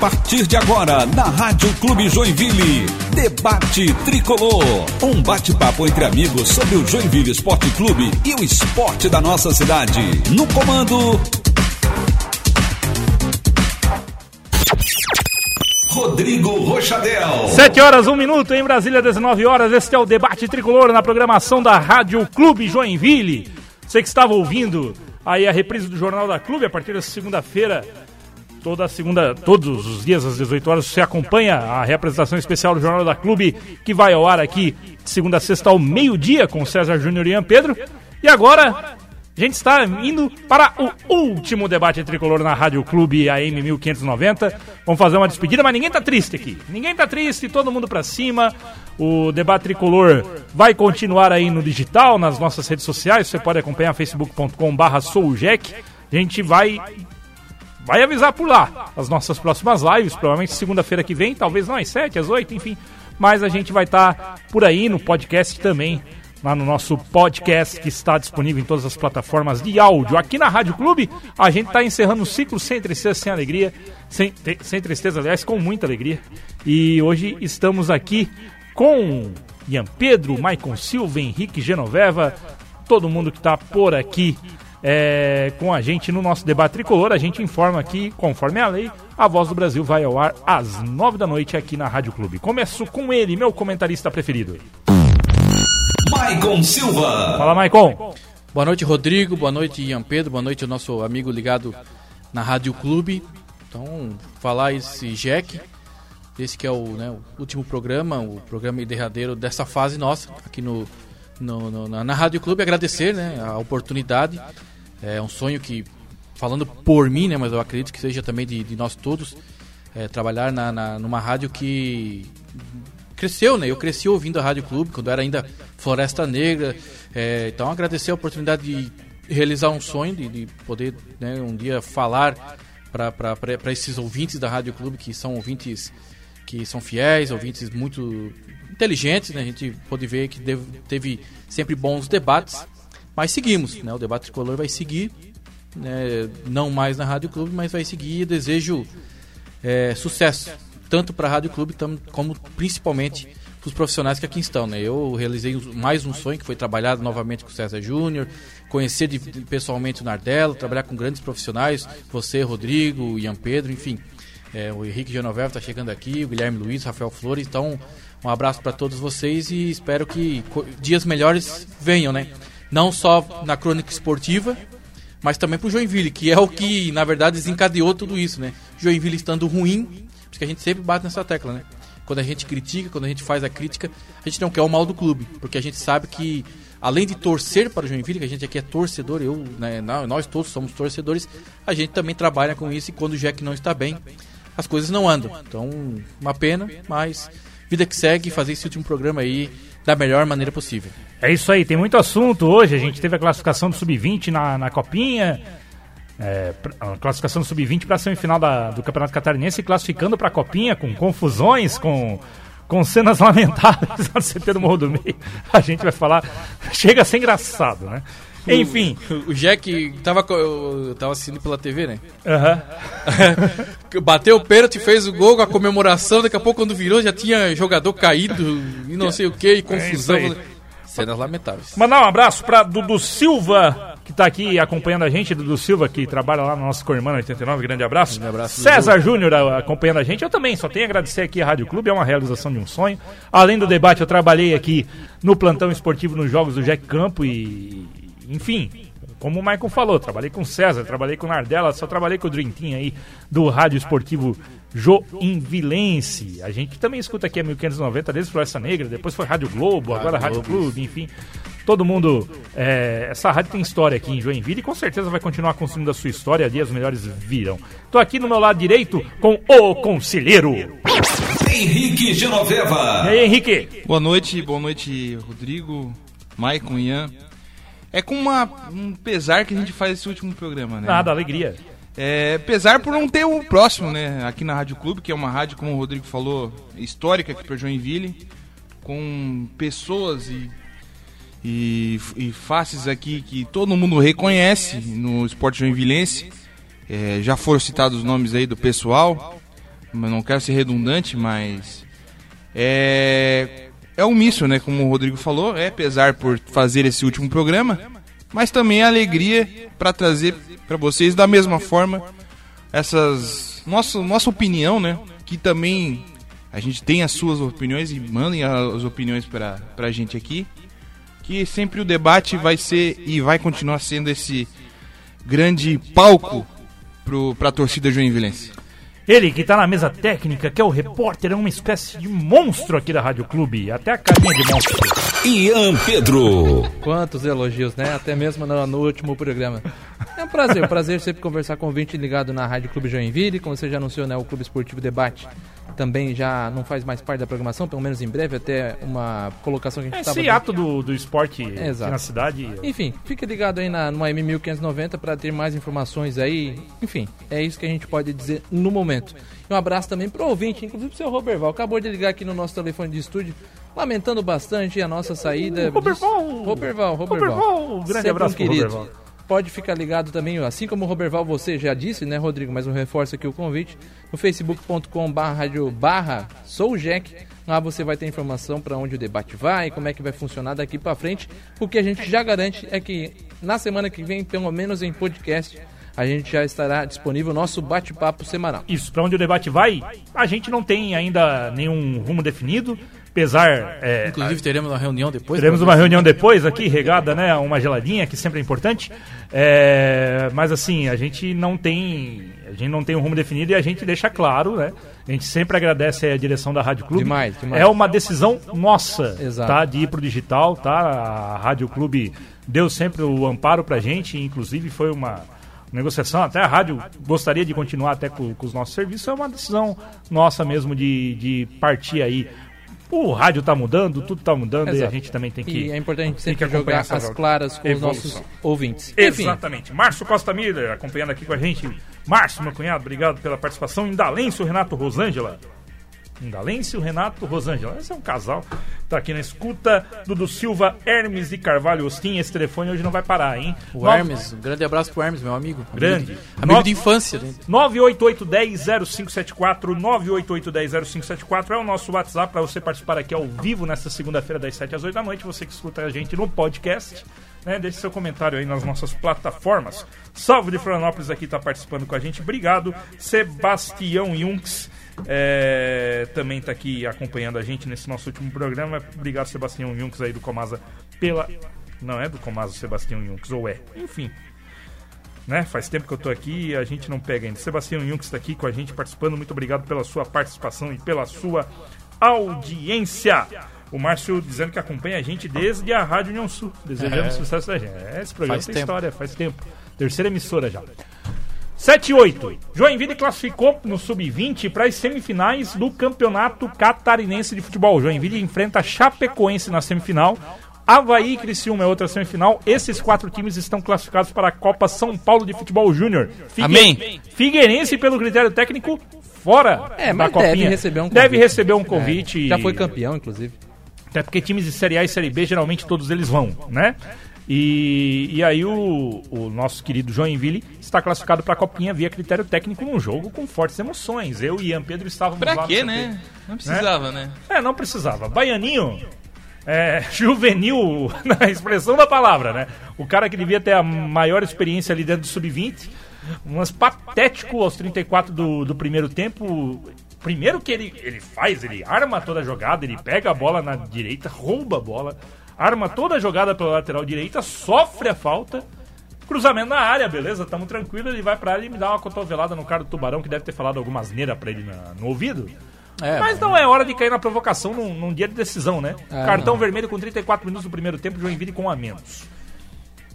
partir de agora, na Rádio Clube Joinville, Debate Tricolor. Um bate-papo entre amigos sobre o Joinville Esporte Clube e o esporte da nossa cidade. No comando. Rodrigo Rochadel. 7 horas, 1 minuto em Brasília, 19 horas. Este é o Debate Tricolor na programação da Rádio Clube Joinville. Você que estava ouvindo aí a reprise do Jornal da Clube a partir da segunda-feira Toda segunda, todos os dias às 18 horas você acompanha a representação especial do Jornal da Clube que vai ao ar aqui de segunda a sexta ao meio-dia com César Júnior e Ian Pedro. E agora a gente está indo para o último debate tricolor na Rádio Clube AM 1590. Vamos fazer uma despedida, mas ninguém tá triste aqui. Ninguém tá triste, todo mundo para cima. O debate tricolor vai continuar aí no digital, nas nossas redes sociais. Você pode acompanhar facebook.com/souljack. A gente vai vai avisar por lá as nossas próximas lives, provavelmente segunda-feira que vem, talvez não às 7, às 8, enfim. Mas a gente vai estar tá por aí no podcast também, lá no nosso podcast que está disponível em todas as plataformas de áudio. Aqui na Rádio Clube, a gente está encerrando o ciclo sem tristeza, sem alegria, sem, sem tristeza, aliás, com muita alegria. E hoje estamos aqui com Ian Pedro, Maicon Silva, Henrique Genoveva, todo mundo que está por aqui é, com a gente no nosso debate tricolor. A gente informa aqui, conforme a lei, a Voz do Brasil vai ao ar às nove da noite aqui na Rádio Clube. Começo com ele, meu comentarista preferido. Maicon Silva. Fala, Maicon. Boa noite, Rodrigo. Boa noite, Ian Pedro. Boa noite, o nosso amigo ligado na Rádio Clube. Então, falar esse Jack, esse que é o, né, o último programa, o programa derradeiro dessa fase nossa, aqui no, no, no na, na Rádio Clube. Agradecer né, a oportunidade é um sonho que, falando por mim, né, mas eu acredito que seja também de, de nós todos, é, trabalhar na, na, numa rádio que cresceu, né? Eu cresci ouvindo a Rádio Clube quando era ainda Floresta Negra. É, então agradecer a oportunidade de realizar um sonho, de, de poder né, um dia falar para esses ouvintes da Rádio Clube, que são ouvintes que são fiéis, ouvintes muito inteligentes, né? A gente pode ver que teve sempre bons debates mas seguimos, né? O debate tricolor vai seguir, né? não mais na Rádio Clube, mas vai seguir. Desejo é, sucesso, tanto para a Rádio Clube como principalmente para os profissionais que aqui estão. Né? Eu realizei mais um sonho que foi trabalhar novamente com o César Júnior, conhecer de, de, pessoalmente o Nardelo, trabalhar com grandes profissionais, você, Rodrigo, Ian Pedro, enfim. É, o Henrique Genoveva está chegando aqui, o Guilherme Luiz, Rafael Flores. Então, um abraço para todos vocês e espero que dias melhores venham, né? não só na crônica esportiva, mas também pro Joinville, que é o que, na verdade, desencadeou tudo isso, né? Joinville estando ruim, porque a gente sempre bate nessa tecla, né? Quando a gente critica, quando a gente faz a crítica, a gente não quer o mal do clube, porque a gente sabe que, além de torcer para o Joinville, que a gente aqui é torcedor, eu, né, nós todos somos torcedores, a gente também trabalha com isso e quando o Jack não está bem, as coisas não andam. Então, uma pena, mas vida que segue, fazer esse último programa aí da melhor maneira possível. É isso aí, tem muito assunto hoje. A gente teve a classificação do Sub-20 na, na Copinha. É, a classificação do Sub-20 para a semifinal da, do Campeonato Catarinense, classificando para a Copinha com confusões, com, com cenas lamentáveis no CT do Morro do Meio. A gente vai falar, chega a ser engraçado, né? Enfim. O, Jack tava, eu tava assistindo pela TV, né? Uhum. Bateu o pênalti, fez o gol, a comemoração. Daqui a pouco, quando virou, já tinha jogador caído e não sei o que, e confusão. É Cenas lamentáveis. Mandar um abraço pra Dudu Silva, que tá aqui acompanhando a gente. Dudu Silva, que trabalha lá no nosso Cormano 89. Grande abraço. Grande abraço César Júnior acompanhando a gente. Eu também só tenho a agradecer aqui a Rádio Clube, é uma realização de um sonho. Além do debate, eu trabalhei aqui no plantão esportivo nos Jogos do Jack Campo e enfim, como o Michael falou, trabalhei com o César, trabalhei com o Nardella, só trabalhei com o Dream Team aí do Rádio Esportivo Joinvilense. A gente também escuta aqui a 1590 desde Floresta Negra, depois foi Rádio Globo, agora Rádio Clube, enfim. Todo mundo. É, essa rádio tem história aqui em Joinville e com certeza vai continuar construindo a sua história. Ali as melhores virão. Tô aqui no meu lado direito com o conselheiro. Henrique Genoveva. E aí, Henrique? Boa noite, boa noite, Rodrigo, Maicon, Ian. É com uma, um pesar que a gente faz esse último programa, né? Nada, alegria. É, pesar por não ter o próximo, né? Aqui na Rádio Clube, que é uma rádio, como o Rodrigo falou, histórica aqui para Joinville, com pessoas e, e, e, faces aqui que todo mundo reconhece no esporte joinvilense. É, já foram citados os nomes aí do pessoal. mas não quero ser redundante, mas é é omisso, né? Como o Rodrigo falou, é pesar por fazer esse último programa, mas também é alegria para trazer para vocês da mesma forma essas nossa nossa opinião, né? Que também a gente tem as suas opiniões e mandem as opiniões para a gente aqui. Que sempre o debate vai ser e vai continuar sendo esse grande palco para a torcida joinvilense. Ele que tá na mesa técnica, que é o repórter, é uma espécie de monstro aqui da Rádio Clube. Até a carinha de monstro. Ian Pedro. Quantos elogios, né? Até mesmo no, no último programa. É um prazer, um prazer sempre conversar com o ouvinte ligado na Rádio Clube Joinville. Como você já anunciou, né? O Clube Esportivo Debate também já não faz mais parte da programação, pelo menos em breve, até uma colocação que a gente estava... Esse ato do, do esporte Exato. na cidade... Enfim, fique ligado aí na, no AM1590 para ter mais informações aí. Enfim, é isso que a gente pode dizer no momento. E um abraço também para o ouvinte, inclusive para o seu Roberval. Acabou de ligar aqui no nosso telefone de estúdio, lamentando bastante a nossa saída. Roberval, Roberval. Roberval. Um grande Sempre abraço um querido. Roberval pode ficar ligado também, assim como o Roberval você já disse, né, Rodrigo? Mas um reforço aqui o convite no facebook.com barra souljack. Lá você vai ter informação para onde o debate vai, como é que vai funcionar daqui para frente. O que a gente já garante é que na semana que vem, pelo menos em podcast, a gente já estará disponível o nosso bate-papo semanal. Isso, para onde o debate vai, a gente não tem ainda nenhum rumo definido apesar. É, Inclusive teremos uma reunião depois. Teremos uma reunião depois aqui, regada, né? Uma geladinha, que sempre é importante. É, mas assim, a gente não tem. A gente não tem um rumo definido e a gente deixa claro, né? A gente sempre agradece a direção da Rádio Clube. Demais, demais. É uma decisão nossa, Exato. tá? De ir pro digital, tá? A Rádio Clube deu sempre o amparo pra gente, inclusive foi uma negociação, até a rádio gostaria de continuar até com, com, os nossos serviços, é uma decisão nossa mesmo de, de partir aí o rádio está mudando, tudo está mudando Exato. e a gente também tem que. E é importante sempre jogar as claras com evolução. os nossos ouvintes. Enfim. Exatamente. Márcio Costa Miller acompanhando aqui com a gente. Márcio, meu cunhado, obrigado pela participação. Indalêncio Renato Rosângela. Indalêncio, Renato, Rosângela. Esse é um casal. Tá aqui na escuta. Dudu Silva, Hermes de Carvalho Ostin. Esse telefone hoje não vai parar, hein? O Nove... Hermes, um grande abraço pro Hermes, meu amigo. Grande. Amigo de, amigo Nove... de infância. 988100574. 988100574 é o nosso WhatsApp para você participar aqui ao vivo nesta segunda-feira, das 7 às 8 da noite. Você que escuta a gente no podcast. Né? Deixe seu comentário aí nas nossas plataformas. Salve de Florianópolis aqui, tá participando com a gente. Obrigado. Sebastião Junks é, também está aqui acompanhando a gente nesse nosso último programa. Obrigado, Sebastião Junks aí do Comasa pela. Não é do Comasa Sebastião Junks, ou é? Enfim. Né? Faz tempo que eu estou aqui e a gente não pega ainda. Sebastião Junks está aqui com a gente participando. Muito obrigado pela sua participação e pela sua audiência. O Márcio dizendo que acompanha a gente desde a Rádio União Sul. Desejando é. sucesso da gente. É, esse programa faz tem tempo. história, faz tempo. Terceira emissora já. 7 e 8. Joinville classificou no sub-20 para as semifinais do Campeonato Catarinense de Futebol. Joinville enfrenta Chapecoense na semifinal. Havaí e Criciúma é outra semifinal. Esses quatro times estão classificados para a Copa São Paulo de Futebol Júnior. Figue... Amém. Figueirense, pelo critério técnico, fora é, da Copinha. Deve receber um convite. Deve receber um convite. É. Já foi campeão, inclusive. Até porque times de Série A e Série B, geralmente todos eles vão, né? E, e aí o, o nosso querido Joinville está classificado para a Copinha via critério técnico num jogo com fortes emoções. Eu e Ian Pedro estávamos pra lá. Pra quê, né? Não precisava, né? né? É, não precisava. Baianinho, é, juvenil na expressão da palavra, né? O cara que devia ter a maior experiência ali dentro do sub-20, mas patético aos 34 do, do primeiro tempo. Primeiro que ele, ele faz, ele arma toda a jogada, ele pega a bola na direita, rouba a bola arma toda a jogada pela lateral direita, sofre a falta. Cruzamento na área, beleza, tamo tranquilo. Ele vai pra área e me dá uma cotovelada no cara do tubarão, que deve ter falado alguma asneira pra ele na, no ouvido. É, mas não é hora de cair na provocação num, num dia de decisão, né? É, Cartão não. vermelho com 34 minutos do primeiro tempo, Joinville com a menos.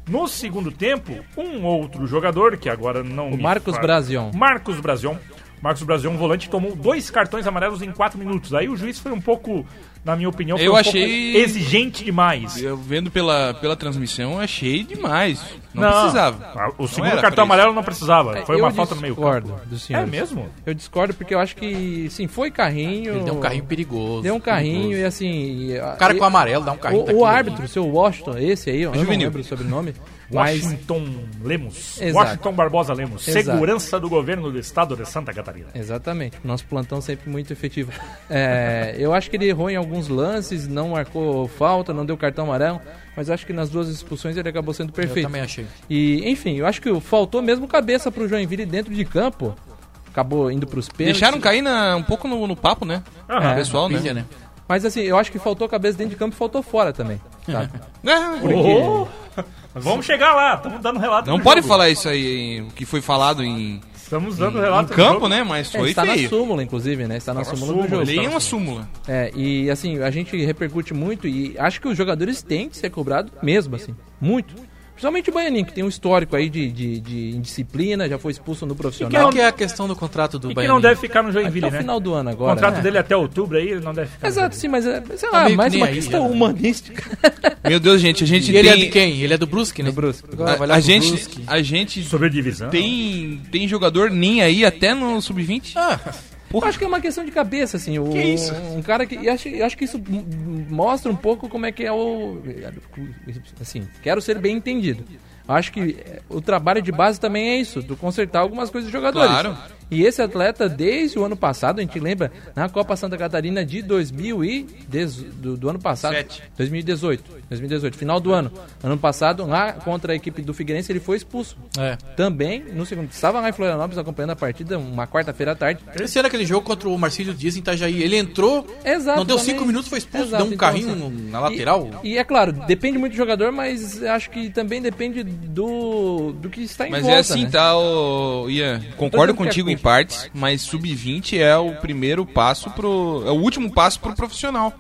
No segundo tempo, um outro jogador, que agora não. O Marcos Brazion. Marcos Brazion. Marcos Brazion, um volante, tomou dois cartões amarelos em quatro minutos. Aí o juiz foi um pouco na minha opinião, foi eu um achei exigente demais. Eu vendo pela, pela transmissão, achei demais. Não, não precisava. O segundo cartão amarelo não precisava. Foi uma falta no meio campo. Do senhor. É mesmo? Eu discordo porque eu acho que, sim, foi carrinho. Ele deu um carrinho perigoso. Deu um carrinho perigoso. e assim. O cara com amarelo dá um carrinho. O, o árbitro, seu Washington, esse aí, eu não lembro o sobrenome. Mas- Washington Lemos. Exato. Washington Barbosa Lemos. Exato. Segurança do governo do estado de Santa Catarina. Exatamente. Nosso plantão sempre muito efetivo. É, eu acho que ele errou em alguns lances, não marcou falta, não deu cartão amarelo, mas acho que nas duas expulsões ele acabou sendo Eu perfeito. também achei. E, enfim, eu acho que faltou mesmo cabeça pro Joinville dentro de campo. Acabou indo pros pênaltis. Deixaram cair na- um pouco no, no papo, né? Aham. O pessoal, né? Pilha, né? Mas assim, eu acho que faltou cabeça dentro de campo e faltou fora também. sabe? É, Oh, vamos chegar lá, estamos dando relato. não pode jogo. falar isso aí, em- o que foi falado em, Estamos dando em relato. do campo, né? Mas É, foi está na feio. súmula, inclusive, né? Está na Tá na súmula do súmula, jogo. Leia uma súmula. É, e assim, a gente repercute muito e acho que os jogadores têm que ser cobrados mesmo, assim, muito. Principalmente o Baianinho, que tem um histórico aí de, de, de indisciplina, já foi expulso no profissional. que é a questão do contrato do E que Baianinho? não deve ficar no Joinville, Até o né? final do ano O agora. contrato né? dele é até outubro aí, ele não deve ficar. no Exato, sim, mas é, sei Tá lá, que mais uma aí, questão já, né? humanística Meu Deus, gente, a gente E ele é tem... de quem? Ele é do Brusque, né? do Brusque. A, a gente, Brusque. a gente Sobre divisão. tem, tem jogador nem aí até no sub-20. Ah, Eu acho que é uma questão de cabeça, assim. O, Que isso? Um cara que. Eu acho, eu acho que isso mostra um pouco como é que é o. Assim, quero ser bem entendido. Eu acho que eh, o trabalho de base também é isso, do consertar algumas coisas dos jogadores. Claro. E esse atleta, desde o ano passado, a gente lembra, na Copa Santa Catarina de 2000 e dez- do, do ano passado, Sete. 2018, 2018, final do ano. Ano passado, lá contra a equipe do Figueirense, ele foi expulso. é. Também, no segundo, estava lá em Florianópolis acompanhando a partida, uma quarta-feira à tarde. Esse era aquele jogo contra o Marcílio Dias em Itajaí. Ele entrou, Exato, não deu também. cinco minutos, foi expulso, Exato, deu um então, carrinho assim, no- na lateral. E, e é claro, depende muito do jogador, mas acho que também depende do, do que está em Mas volta, é assim, né? tá, ô, Ian? Concordo é contigo em. Partes, mas sub-20 é o primeiro passo pro. É o último passo pro profissional.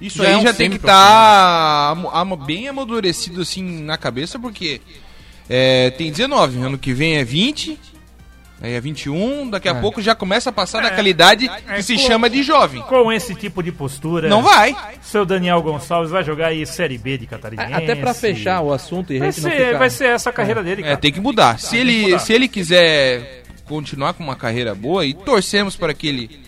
Isso Já aí é um já tem que estar bem amadurecido assim na cabeça, porque é, tem 19, ano que vem é 20, aí é 21, daqui a É. pouco já começa a passar daquela idade que é se com- chama de jovem. Com esse tipo de postura. Não vai. Seu Daniel Gonçalves vai jogar aí Série B de Catarinense. A- Até pra fechar o assunto e a Vai ser, ficar... vai ser essa a carreira dele, É, cara. tem que mudar. Se tem que ele, mudar. se ele quiser continuar com uma carreira boa e torcemos para que ele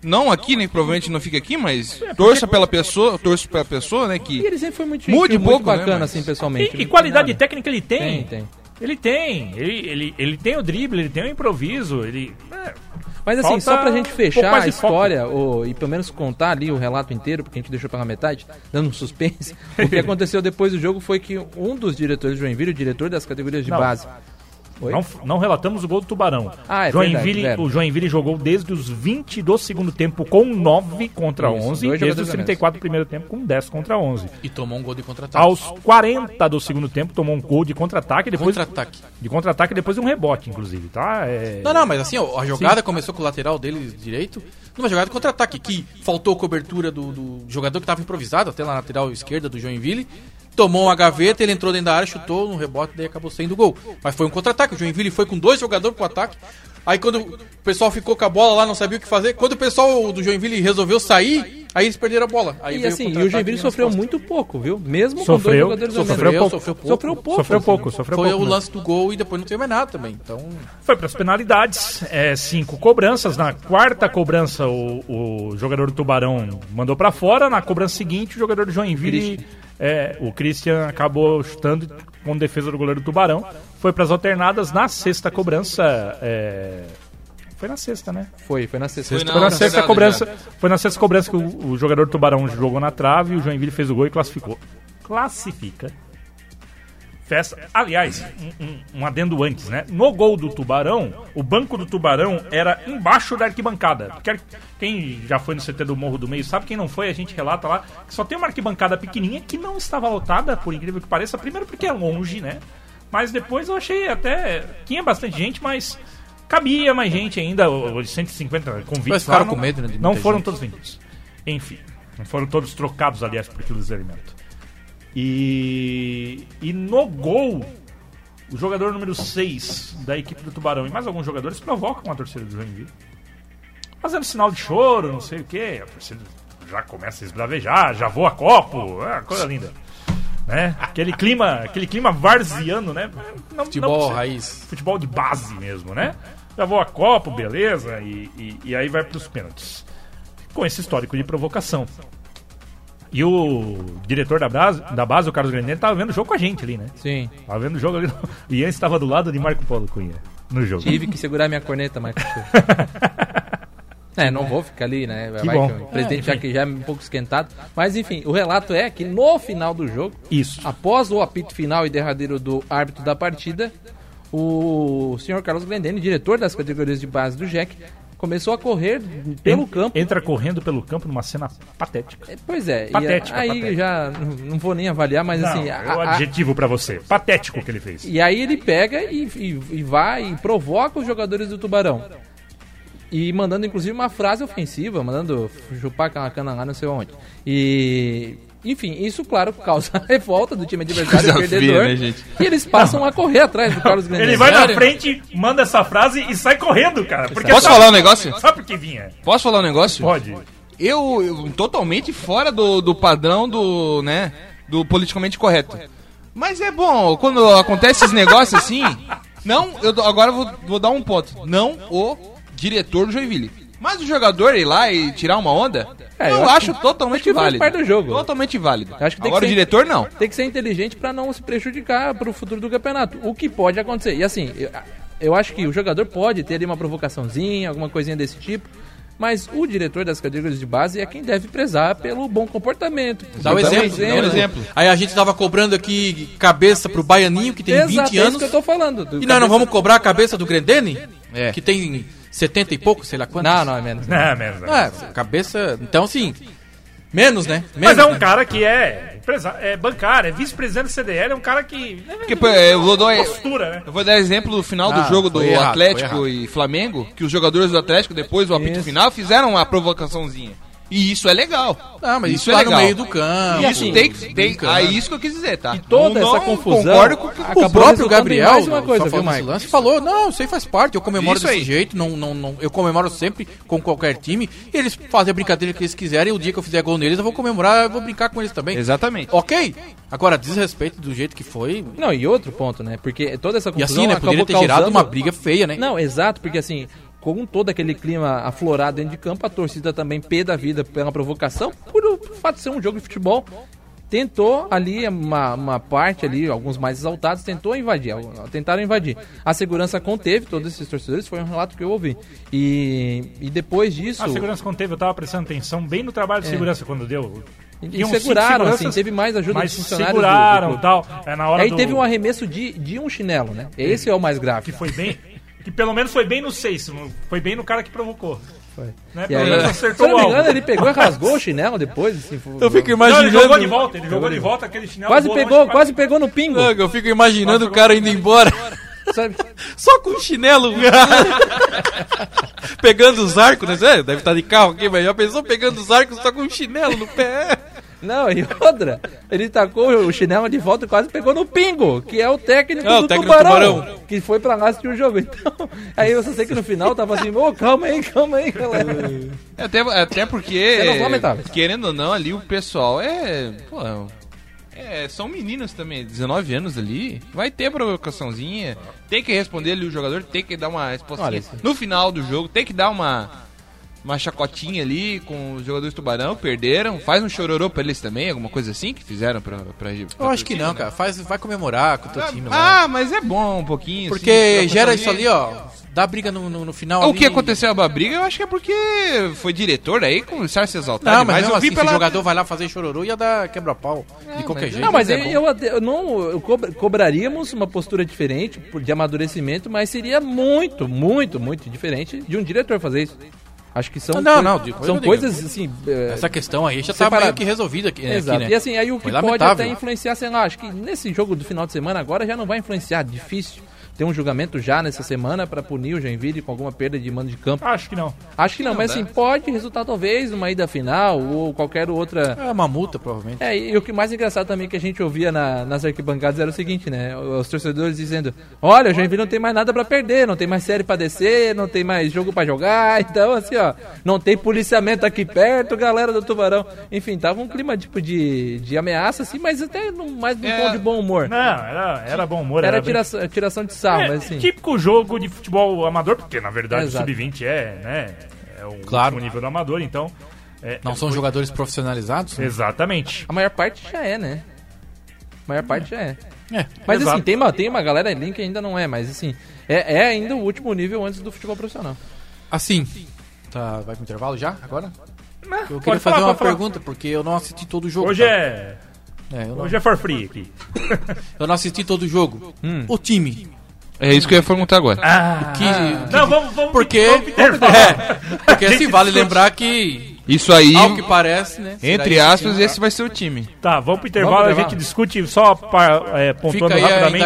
não aqui, né, provavelmente não fica aqui, mas torça pela pessoa, torço pela pessoa, né, E que ele sempre foi muito Mude gentil, um pouco, muito né, bacana, mas- assim, pessoalmente. E, e Não qualidade técnica ele tem. Tem, tem. Ele tem. Ele, ele, ele tem o drible, ele tem o improviso, ele. é, Mas assim, Falta só pra gente um fechar mais a história, ou, e pelo menos contar ali o relato inteiro, porque a gente deixou pela metade, dando um suspense, o que aconteceu depois do jogo foi que um dos diretores do Joinville, o diretor das categorias de Não. base... Oi? Não, não relatamos o gol do Tubarão. Ah, é Joinville, verdade, o Joinville jogou desde os 20 do segundo tempo com 9 contra Isso, 11 e desde os a menos. 34 do primeiro tempo com 10 contra 11. E tomou um gol de contra-ataque. Aos 40 do segundo tempo tomou um gol de contra-ataque, depois Contra-ataque. de contra-ataque depois de um rebote, inclusive, tá? É... Não, não, mas assim, a jogada começou com o lateral dele direito, numa jogada de contra-ataque, que faltou cobertura do, do jogador que estava improvisado, até na lateral esquerda do Joinville. Tomou uma gaveta, ele entrou dentro da área, chutou no rebote, daí acabou saindo o gol. Mas foi um contra-ataque. O Joinville foi com dois jogadores pro ataque. Aí quando o pessoal ficou com a bola lá, não sabia o que fazer. Quando o pessoal do Joinville resolveu sair, aí eles perderam a bola. Aí E veio assim, e o contra-ataque Joinville sofreu muito pouco, viu? Mesmo Sofreu, com dois jogadores sofreu pouco. Sofreu pouco. Sofreu pouco. Sofreu assim. pouco, sofreu Foi pouco. o lance do gol e depois não teve mais nada também. Então, Foi para as penalidades, é, cinco cobranças. Na quarta cobrança, o, o jogador do Tubarão mandou para fora. Na cobrança seguinte, o jogador do Joinville, é, o Christian, acabou chutando com defesa do goleiro do Tubarão. Foi para as alternadas. Na sexta cobrança, é, foi na sexta, né? Foi, foi na sexta. Foi na- Foi na sexta cobrança, já. foi na sexta cobrança que o, o jogador do Tubarão jogou na trave, o Joinville fez o gol e classificou. Classifica. Festa. Aliás, um, um- um adendo antes, né? No gol do Tubarão, o banco do Tubarão era embaixo da arquibancada. Quem já foi no CT do Morro do Meio sabe, quem não foi, a gente relata lá que só tem uma arquibancada pequenininha que não estava lotada, por incrível que pareça. Primeiro porque é longe, né? Mas depois eu achei até. Tinha bastante gente, mas cabia mais gente ainda. Os 150 convites. Mas ficaram lá, com não- medo, né, Não foram gente. todos vendidos. Enfim, não foram todos trocados, aliás, por quilos de alimento. E, e no gol, o jogador número 6 da equipe do Tubarão e mais alguns jogadores provocam a torcida do Joinville. Fazendo sinal de choro, não sei o que. A torcida já começa a esbravejar, já voa copo, é, coisa linda. Né? Aquele clima, aquele clima varziano, né? Não, futebol não raiz. futebol de base mesmo, né? Já voa copo, beleza, e, e, e aí vai pros pênaltis. Com esse histórico de provocação. E o diretor da base, da base o Carlos Grandelli, tava vendo o jogo com a gente ali, né? Sim. Tava vendo o jogo ali. E antes estava do lado de Marco Polo Cunha no jogo. Tive que segurar minha corneta, Marcos. É, não vou ficar ali, né? Vai bom. que o presidente já que já é um pouco esquentado. Mas enfim, o relato é que no final do jogo, Isso. após o apito final e derradeiro do árbitro da partida, o senhor Carlos Glendene, diretor das categorias de base do JEC, começou a correr pelo campo. Entra correndo pelo campo numa cena patética. É, Pois é, e Patética, aí patética. já não vou nem avaliar, mas Não, assim. é o a- adjetivo pra você. Patético o que ele fez. E aí ele pega e, e- e vai e provoca os jogadores do Tubarão. E mandando inclusive uma frase ofensiva, mandando chupar aquela cana lá não sei onde. E. Enfim, isso, claro, causa a revolta do time adversário Coisa perdedor. né, gente? E eles passam a correr atrás do Carlos Grandes. Ele vai na frente, manda essa frase e sai correndo, cara. Porque Posso sabe- falar um negócio? Sabe por que vinha? Posso falar um negócio? Pode. Eu, eu totalmente fora do, do padrão do, né, do politicamente correto. Mas é bom, quando acontece esses negócios assim, não, eu agora eu vou, vou dar um ponto. Não o diretor do Joinville. Mas o jogador ir lá e tirar uma onda, É, eu, eu acho, acho totalmente válido. parte do jogo. Totalmente válido. Eu acho que agora que o diretor não. Tem que ser inteligente pra não se prejudicar pro futuro do campeonato. O que pode acontecer. E assim, eu, eu acho que o jogador pode ter ali uma provocaçãozinha, alguma coisinha desse tipo. Mas o diretor das categorias de base é quem deve prezar pelo bom comportamento. Dá um exemplo, dá o exemplo. Aí a gente tava cobrando aqui cabeça pro Baianinho, que tem Exato, 20 é isso anos. que eu tô falando. do E nós não vamos cobrar a cabeça do Grendene? É. Que tem 70 e pouco, sei lá quantos. Não, não, é menos. Não, menos. não. É, cabeça. Então, assim. Menos, né? Mas Menos, é um né? cara que é, é bancário, é vice-presidente do CDL, é um cara que. Porque, pô, eu vou dar, postura, né? eu vou dar exemplo do final do Ah, jogo do errado, Atlético e Flamengo, que os jogadores do Atlético, depois do apito Isso. final, fizeram uma provocaçãozinha. E isso é legal. Não, mas isso, é lá legal. no meio do campo. E assim, tem que. Tem, brincando. ah, isso que eu quis dizer, tá? E toda Não- essa confusão Concordo com o que O próprio Gabriel, mais uma coisa, só viu, Mike? lance, falou, não, isso aí faz parte, eu comemoro Isso desse aí. jeito, não, não, não, eu comemoro sempre com qualquer time, e eles fazem a brincadeira que eles quiserem, e o dia que eu fizer gol neles, eu vou comemorar, eu vou brincar com eles também. Exatamente. Ok? Agora, desrespeito do jeito que foi, Não, e outro ponto, né? Porque toda essa e confusão assim, né, poderia ter gerado causando- uma briga feia, né? Não, exato, porque assim, com todo aquele clima aflorado dentro de campo, a torcida também pé da vida pela provocação, por o fato de ser um jogo de futebol, tentou ali uma, uma parte ali, alguns mais exaltados, tentou invadir, tentaram invadir. A segurança conteve todos esses torcedores, foi um relato que eu ouvi. E, e depois disso, A segurança conteve, eu tava prestando atenção bem no trabalho de segurança quando deu. e cinco seguraram, assim, teve mais ajuda mas dos funcionários do- do seguraram clube. e tal. É na hora Aí do, teve um arremesso de, de um chinelo, né? Esse é o mais grave. que foi bem. Que pelo menos foi bem no seis, não- foi bem no cara que provocou. Foi. Né? E Pelo aí, menos se acertou eu não o me engano, ele pegou e rasgou o chinelo depois. Assim, foi- Eu fico Não, imaginando... ele jogou de volta, ele jogou de volta aquele chinelo. Quase pegou, longe, quase pegou no pingo. Não, Eu fico imaginando o cara indo embora, Sabe? só com o chinelo, pegando os arcos, né? É, Deve estar de carro aqui, mas já pensou pegando os arcos só com o chinelo no pé? Não, e outra, ele tacou o chinelo de volta e quase pegou no pingo, que é o técnico, É, o do, técnico do tubarão, Tubarão. Que foi pra lá assistir o jogo. Então, aí eu só sei que no final tava assim, ô, calma aí, calma aí, galera. É, Até, até porque, lamentáveis. querendo ou não, ali o pessoal é. Pô, é, são meninos também, 19 anos ali. Vai ter provocaçãozinha. Tem que responder ali o jogador, tem que dar uma resposta. Esse- No final do jogo, tem que dar uma. Uma chacotinha ali com os jogadores do Tubarão, perderam. Faz um chororô pra eles também, alguma coisa assim que fizeram pra. pra, pra Eu acho que não, cara. Faz, vai comemorar com o teu time lá. Ah, mas é bom um pouquinho. Porque assim, gera isso ali, ó. Dá briga no, no, no final O ali. que aconteceu a briga, eu acho que é porque foi diretor aí, começaram a se exaltar Não, mas demais. eu vi assim, se pela... o jogador vai lá fazer chororô, ia dar quebra-pau. de qualquer mas- jeito. Não, mas é eu, eu, não eu cobra- cobraríamos uma postura diferente por- de amadurecimento, mas seria muito, muito, muito diferente de um diretor fazer isso. Acho que são, Não, coi- não, coisa são coisas assim. é, Essa questão aí já tá Separado. meio que resolvida aqui, Exato. aqui, né? E assim, aí o que pode até influenciar, sei lá, acho que nesse jogo do final de semana agora já não vai influenciar, difícil. Tem um julgamento já nessa semana pra punir o Joinville com alguma perda de mando de campo. Acho que não. Acho que não, mas assim, pode resultar talvez numa ida final ou qualquer outra. É uma multa, provavelmente. É, e o que mais engraçado também que a gente ouvia na- nas arquibancadas era o seguinte, né? Os torcedores dizendo: Olha, o Joinville não tem mais nada pra perder, não tem mais série pra descer, não tem mais jogo pra jogar, então assim, ó, não tem policiamento aqui perto, galera do Tubarão. Enfim, tava um clima tipo de, de ameaça, assim, mas até num, mais num É. tom de bom humor. Não, era, era bom humor. Era bem- tiração, tiração de sarro, É, mas assim. típico jogo de futebol amador, porque na verdade o sub-20 é, né, é o Claro. último nível do amador, então É, Não são jogadores profissionalizados? Exatamente. A maior parte já é, né? A maior parte já é. É. Mas Exato. assim, tem uma, tem uma galera ali que ainda não é, mas assim, é, é ainda o último nível antes do futebol profissional. Assim, tá, vai pro intervalo já, agora? Eu Pode queria falar, fazer uma pode falar. pergunta, porque eu não assisti todo o jogo. Hoje tá? é. É, eu, não, Hoje é for free aqui. eu não assisti todo o jogo. Hum. O time. É isso que eu ia perguntar agora. Ah, Que, que- não, vamos, vamos. porque, vamos pro intervalo. é, porque se vale lembrar que, Isso aí, ao que parece, né? entre aspas, time. esse vai ser o time. Tá, vamos pro intervalo, Vamos a gente discute só pa- é, pontuando Fica aí a rapidamente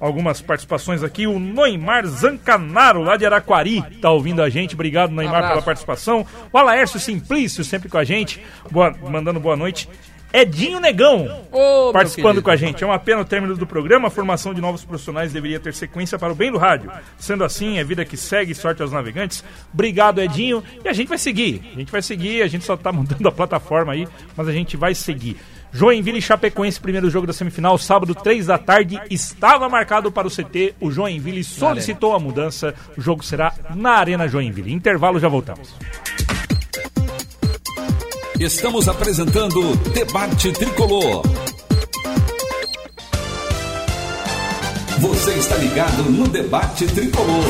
algumas participações aqui. O Noimar Zancanaro, lá de Araquari, tá ouvindo a gente. Obrigado, abraço. pela participação. O Alaércio Simplício, sempre com a gente, boa- mandando boa noite. Edinho Negão, meu participando com a gente. É uma pena o término do programa. A formação de novos profissionais deveria ter sequência para o bem do rádio. Sendo assim, é vida que segue, sorte aos navegantes. Obrigado, Edinho. E a gente vai seguir. A gente vai seguir, a gente só tá mudando a plataforma aí, mas a gente vai seguir. Joinville e Chapecoense, primeiro jogo da semifinal, sábado, 3 da tarde, estava marcado para o CT. O Joinville solicitou a mudança. O jogo será na Arena Joinville. Intervalo, já voltamos. Estamos apresentando Debate Tricolor. Você está ligado no Debate Tricolor.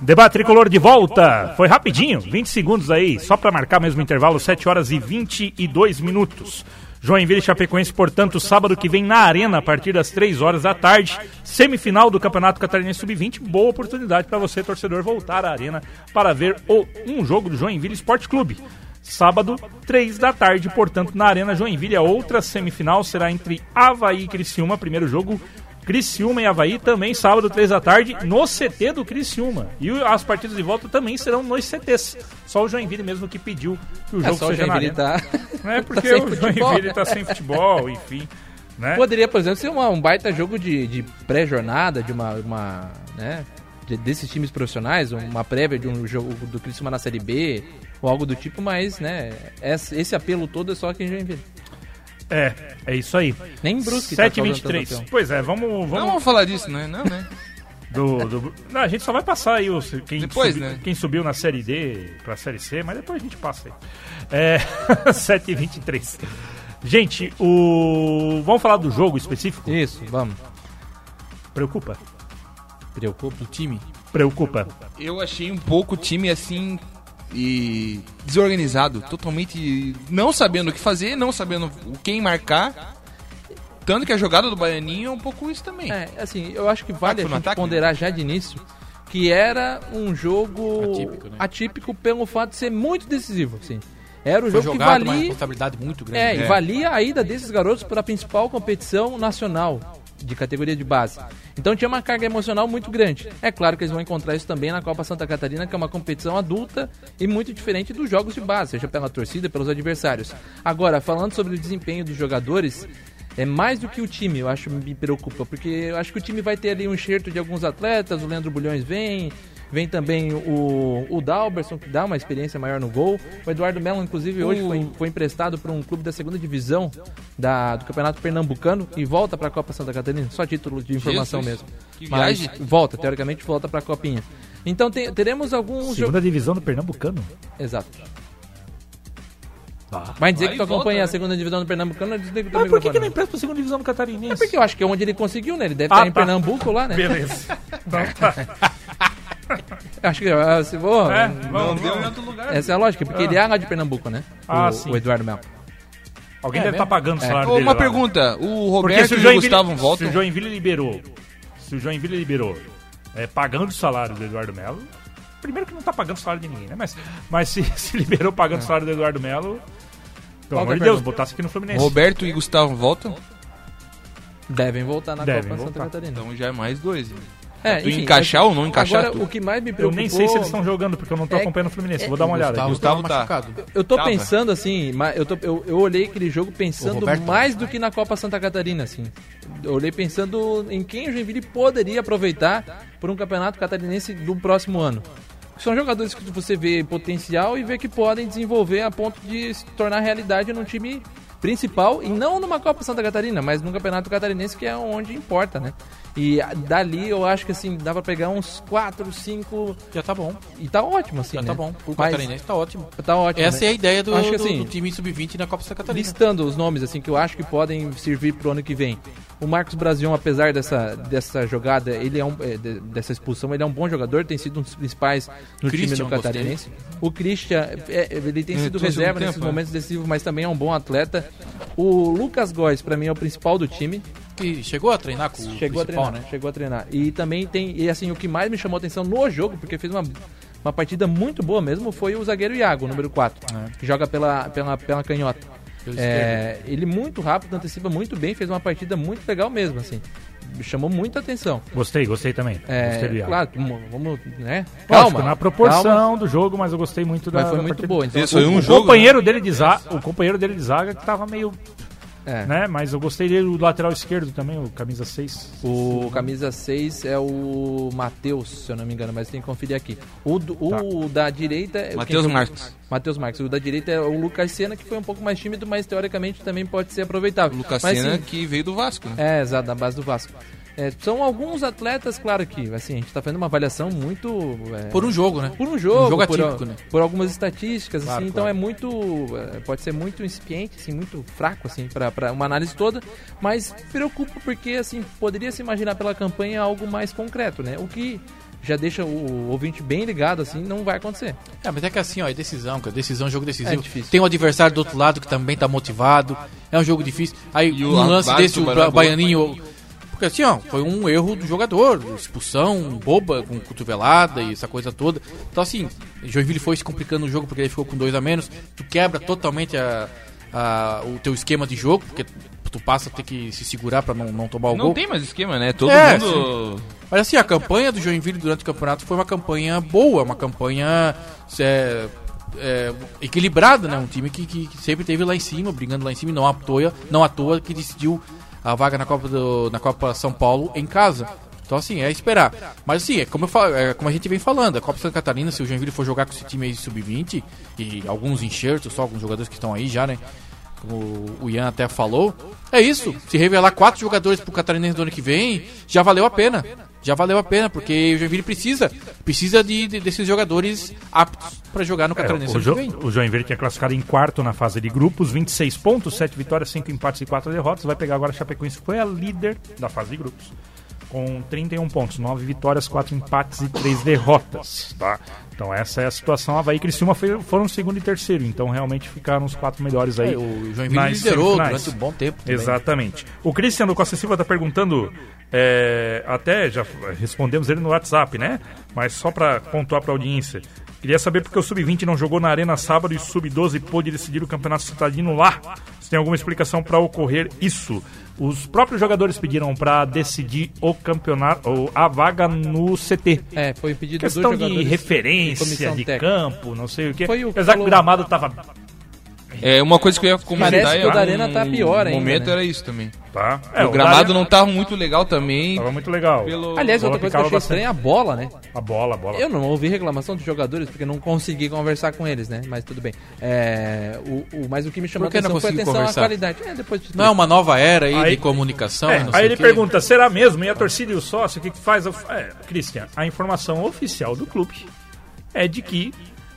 Debate tricolor de volta. Foi rapidinho, 20 segundos aí, só para marcar mesmo intervalo, 7 horas e 22 minutos. Joinville e Chapecoense, portanto, sábado que vem na Arena, a partir das 3 horas da tarde, semifinal do Campeonato Catarinense Sub-20. Boa oportunidade para você, torcedor, voltar à Arena para ver o- um jogo do Joinville Esporte Clube. Sábado, 3 da tarde, portanto, na Arena Joinville. A outra semifinal será entre Havaí e Criciúma, primeiro jogo Criciúma e Havaí também sábado, 3 da tarde, no CT do Criciúma. E o- as partidas de volta também serão nos CTs. Só o Joinville mesmo que pediu que o É jogo só o seja na Joinville arena. tá. É porque sem o futebol. Joinville tá sem futebol, enfim. Né? Poderia, por exemplo, ser uma- um baita jogo de, de pré-jornada, de uma. uma né, de- desses times profissionais, uma prévia de um jogo do Criciúma na Série B, ou algo do tipo, mas, né, esse, esse apelo todo é só aqui em Joinville. É, é isso aí. Nem Brusque 7 tá h causando 23 tanto apelo. Pois é, vamos. Não vamos vamos falar disso, né? Não, né? do, do- Não, a gente só vai passar aí os, quem, Depois, subi- né? quem subiu na série D pra série C, mas depois a gente passa aí. É, 7 h 23 Gente, o. Vamos falar do jogo específico? Isso, vamos. Preocupa. Preocupa. Do time. Preocupa. Eu achei um pouco o time assim e desorganizado, totalmente não sabendo o que fazer, não sabendo o quem marcar. Tanto que a jogada do Baianinho é um pouco isso também. É, assim, eu acho que vale a gente ataque, ponderar já de início que era um jogo Atípico, né? atípico pelo fato de ser muito decisivo, assim. Era o Foi jogo que jogado uma valia, responsabilidade muito grande. é, e valia a ida desses garotos para a principal competição nacional de categoria de base. Então tinha uma carga emocional muito grande. É claro que eles vão encontrar isso também na Copa Santa Catarina, que é uma competição adulta e muito diferente dos jogos de base, seja pela torcida, pelos adversários. Agora, falando sobre o desempenho dos jogadores, é mais do que o time, eu acho me preocupa, porque eu acho que o time vai ter ali um enxerto de alguns atletas, o Leandro Bulhões vem, vem também o, o Dalberson, que dá uma experiência maior no gol. O Eduardo Melo, inclusive, hoje foi, foi emprestado para um clube da segunda divisão da, do Campeonato Pernambucano e volta para a Copa Santa Catarina, só título de informação Jesus, mesmo. que Mas viagem. volta, teoricamente volta para a Copinha. Então te- teremos alguns. Segunda divisão do Pernambucano. Exato. Ah. Vai dizer Vai que tu e volta, acompanha a né? segunda divisão do Pernambucano, desliga o teu Mas por que, que não empresta pra segunda divisão do Catarinense? Porque eu acho que é onde ele conseguiu, né? Ele deve Ah, estar em tá. Pernambuco lá, né? Beleza. Então tá. Acho que ah, se vou, É, Não vamos, deu em outro lugar. essa é a lógica, porque ele é lá de Pernambuco, né? Ah, o, sim. o Eduardo Melo. Alguém É deve estar mesmo? pagando o É. salário dele uma lá. pergunta, o Roberto se o e o Joinville, Gustavo se voltam. o Joinville liberou, se o Joinville liberou, é, pagando o salário do Eduardo Melo, primeiro que não tá pagando o salário de ninguém, né? Mas, mas se, se liberou pagando o salário do Eduardo Melo, pelo amor de Deus, pergunta. botasse aqui no Fluminense. Roberto e Gustavo voltam? Devem voltar na Devem Copa Santa voltar. Catarina. Então já é mais dois. É, tu encaixar ou não encaixar, Agora, tu? o que mais me Eu preocupou... nem sei se eles estão jogando, porque eu não tô É- acompanhando o Fluminense. é- Vou dar uma olhada. Gustavo. Gustavo tá. machucado. Eu tô Tava. pensando assim, eu, tô- eu, eu olhei aquele jogo pensando Roberto. mais do que na Copa Santa Catarina, assim. Eu olhei pensando em quem o Joinville poderia aproveitar por um campeonato catarinense do próximo ano. São jogadores que você vê potencial e vê que podem desenvolver a ponto de se tornar realidade num time principal e não numa Copa Santa Catarina, mas no Campeonato Catarinense que é onde importa, né? E dali eu acho que assim, dá pra pegar uns 4, 5 Já tá bom. e tá ótimo assim, Já né? tá bom. Pro Mas catarinense tá ótimo. Tá ótimo. Essa né? é a ideia do, Acho que do- assim, do time sub-20 na Copa Santa Catarina. listando os nomes assim que eu acho que podem servir pro ano que vem. O Marcos Brasil, apesar dessa, dessa jogada, ele é um, é, de- dessa expulsão, ele é um bom jogador, tem sido um dos principais no Christian, time do catarinense. O Christian, é, ele tem sido um reserva nesses né? momentos decisivos, mas também é um bom atleta. O Lucas Góes, pra mim, é o principal do time. Que chegou a treinar com o Chegou a treinar, né? chegou a treinar. E também tem, e assim, o que mais me chamou a atenção no jogo, porque fez uma, uma partida muito boa mesmo, foi o zagueiro Iago, número 4, que joga pela, pela, pela canhota. É, ele muito rápido, antecipa muito bem, fez uma partida muito legal mesmo, assim. Chamou muita atenção. Gostei, gostei também. É, gostei do Iago. claro, vamos, né? Lógico, na proporção calma, do jogo, mas eu gostei muito da mas foi da muito partida. boa. Então, Isso foi um o jogo, companheiro dele de zaga, o companheiro dele de zaga que tava meio, é. né, mas eu gostei dele do lateral esquerdo também, o camisa 6. O camisa 6 é o Matheus, se eu não me engano, mas tem que conferir aqui. O, do- o da direita é Matheus Marques. Matheus Marques. O da direita é o Lucas Senna, que foi um pouco mais tímido, mas teoricamente também pode ser aproveitável. O Lucas mas, Senna sim, que veio do Vasco, né? É, exato, da base do Vasco. É, são alguns atletas, claro que, assim, a gente tá fazendo uma avaliação muito... é, Por um jogo, né? por um jogo, Um jogo por, atípico, né? por algumas estatísticas, Claro, assim, então claro. é muito, é, pode ser muito incipiente, assim, muito fraco, assim, para uma análise toda, mas preocupa porque, assim, poderia se imaginar pela campanha algo mais concreto, né? O que já deixa o ouvinte bem ligado, assim, não vai acontecer. É, mas é que assim, ó, é decisão, cara. Decisão, jogo decisivo. É difícil. Tem o adversário do outro lado que também tá motivado. É um jogo difícil. Aí, E o um lance desse, o lá, Baianinho. Porque assim, ó, foi um erro do jogador. Expulsão, boba, com cotovelada e essa coisa toda. Então, assim, Joinville foi se complicando o jogo porque ele ficou com dois a menos. Tu quebra totalmente a, a- o teu esquema de jogo, porque tu passa a ter que se segurar pra não, não tomar o Não gol. tem mais esquema, né? Todo É, mundo. Mas assim, a campanha do Joinville durante o campeonato foi uma campanha boa, uma campanha é, é, equilibrada, né? Um time que, que- que sempre teve lá em cima, brigando lá em cima, e não à toa, não à toa que decidiu a vaga na Copa, do, na Copa São Paulo em casa. Então assim, é esperar. Mas assim, é como, eu falo, é como a gente vem falando, a Copa Santa Catarina, se o Joinville for jogar com esse time aí de sub-20 e alguns enxertos, só alguns jogadores que estão aí já, né? Como o Ian até falou, é isso. Se revelar quatro jogadores pro Catarinense do ano que vem, já valeu a pena. Já valeu a pena, porque o Joinville precisa. Precisa de, de- desses jogadores aptos para jogar no É, Catarinense o, ano jo o Joinville tinha classificado em quarto na fase de grupos, 26 pontos, 7 vitórias, 5 empates e 4 derrotas. Vai pegar agora a Chapecoense, que foi a líder da fase de grupos. Com 31 pontos, 9 vitórias, 4 empates e 3 derrotas. Tá? Então essa é a situação. Havaí e Criciúma foi- foram segundo e terceiro, então realmente ficaram os quatro melhores aí. É, o Joinville liderou durante um bom tempo. também. Exatamente. O Cristiano do Costa Silva está perguntando, é, até já respondemos ele no WhatsApp, né? Mas só para pontuar para a audiência. Queria saber porque o Sub-20 não jogou na Arena sábado e o Sub-12 pôde decidir o Campeonato Citadino lá. Se tem alguma explicação para ocorrer isso? Os próprios jogadores pediram para decidir o campeonato, ou a vaga no CT. É, foi pedido Questão dos de jogadores referência, comissão de técnica. campo, não sei o. Foi o Apesar que o gramado estava É uma coisa que eu ia comentar. Parece que o é, da Arena tá pior No ainda, momento né? era isso também. Tá? o gramado não tava muito legal também. Tava muito legal. Pelo- Aliás, outra coisa que eu achei estranha é a bola, né? A bola, a bola. Eu não ouvi reclamação dos jogadores porque não consegui conversar com eles, né? Mas tudo bem. É, o, o, mas o que me chamou que atenção foi atenção à conversar? qualidade. É, depois te Não é uma nova era aí, Aí- de comunicação. É, aí o ele quê. pergunta, será mesmo? E a torcida e o sócio, o que, que faz? É, Christian, a informação oficial do clube é de que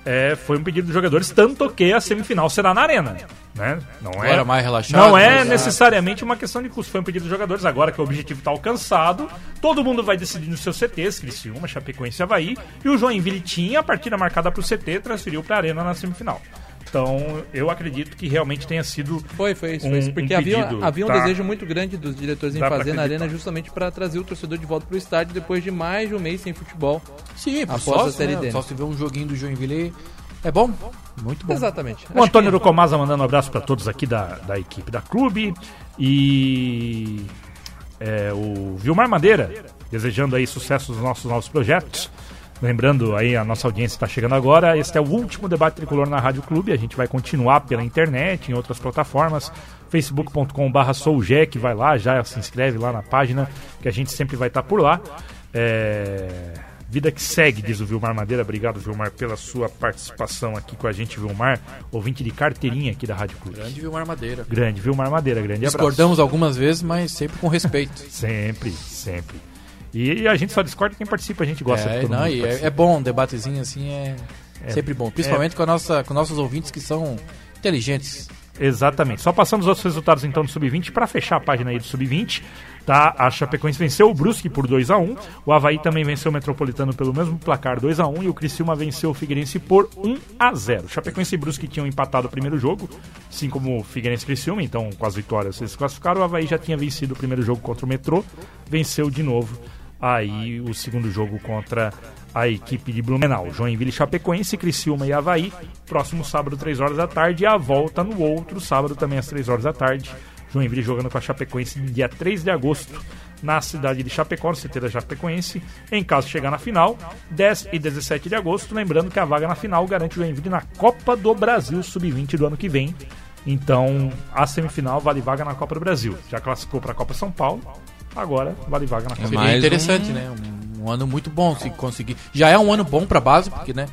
é, foi um pedido dos jogadores, tanto que a semifinal será na arena. Né? Não é, Agora mais relaxado, Não é necessariamente uma questão de custo. Foi um pedido dos jogadores. Agora que o objetivo está alcançado, todo mundo vai decidir nos seus CTs, Criciúma, Chapecoense e Havaí. E o Joinville tinha a partida marcada para o CT, transferiu para a arena na semifinal. Então, eu acredito que realmente tenha sido Foi, foi isso. um- foi isso. Porque um havia, pedido, havia um tá? desejo muito grande dos diretores em Dá fazer na arena justamente para trazer o torcedor de volta pro estádio depois de mais de um mês sem futebol. Sim, pro Após sócio, a Série né? D. Só se vê um joguinho do Joinville é bom. Muito bom. Exatamente. O Antônio do Comasa mandando um abraço para todos aqui da, da equipe da clube. E é, o Vilmar Madeira, desejando aí sucesso nos nossos novos projetos. Lembrando aí, a nossa audiência está chegando agora. Este é o último debate tricolor na Rádio Clube. A gente vai continuar pela internet, em outras plataformas. facebook.com.br Soujec, vai lá, já se inscreve lá na página, que a gente sempre vai estar por lá. É, Vida que segue, diz o Vilmar Madeira. Obrigado, Vilmar, pela sua participação aqui com a gente, Vilmar. Ouvinte de carteirinha aqui da Rádio Clube. Grande Vilmar Madeira. Grande, Vilmar Madeira, grande abraço. Discordamos algumas vezes, mas sempre com respeito. Sempre, sempre. E a gente só discorda quem participa, a gente gosta de é, todo não, mundo. é, é bom, um debatezinho assim é, sempre bom. Principalmente com, a nossa, com nossos ouvintes que são inteligentes. Exatamente. Só passando os outros resultados então do Sub-20 para fechar a página aí do Sub-20. Tá? A Chapecoense venceu o Brusque por 2 a 1 O Havaí também venceu o Metropolitano pelo mesmo placar 2 a 1 E o Criciúma venceu o Figueirense por 1 a 0 Chapecoense e Brusque tinham empatado o primeiro jogo, assim como o Figueirense e Criciúma, então com as vitórias eles se classificaram. O Havaí já tinha vencido o primeiro jogo contra o Metrô, venceu de novo aí o segundo jogo contra a equipe de Blumenau. Joinville, Chapecoense, Criciúma e Havaí. Próximo sábado, 3 horas da tarde. E a volta no outro sábado, também às 3 horas da tarde. Joinville jogando com a Chapecoense no dia 3 de agosto, na cidade de Chapecó, no CT da Chapecoense. Em caso de chegar na final, 10 e 17 de agosto. Lembrando que a vaga na final garante o Joinville na Copa do Brasil Sub-20 do ano que vem. Então, a semifinal vale vaga na Copa do Brasil. Já classificou para a Copa São Paulo, agora vale vaga na Copa do Seria mais interessante, um- né? Um, um ano muito bom se conseguir. Já é um ano bom pra base, porque, né?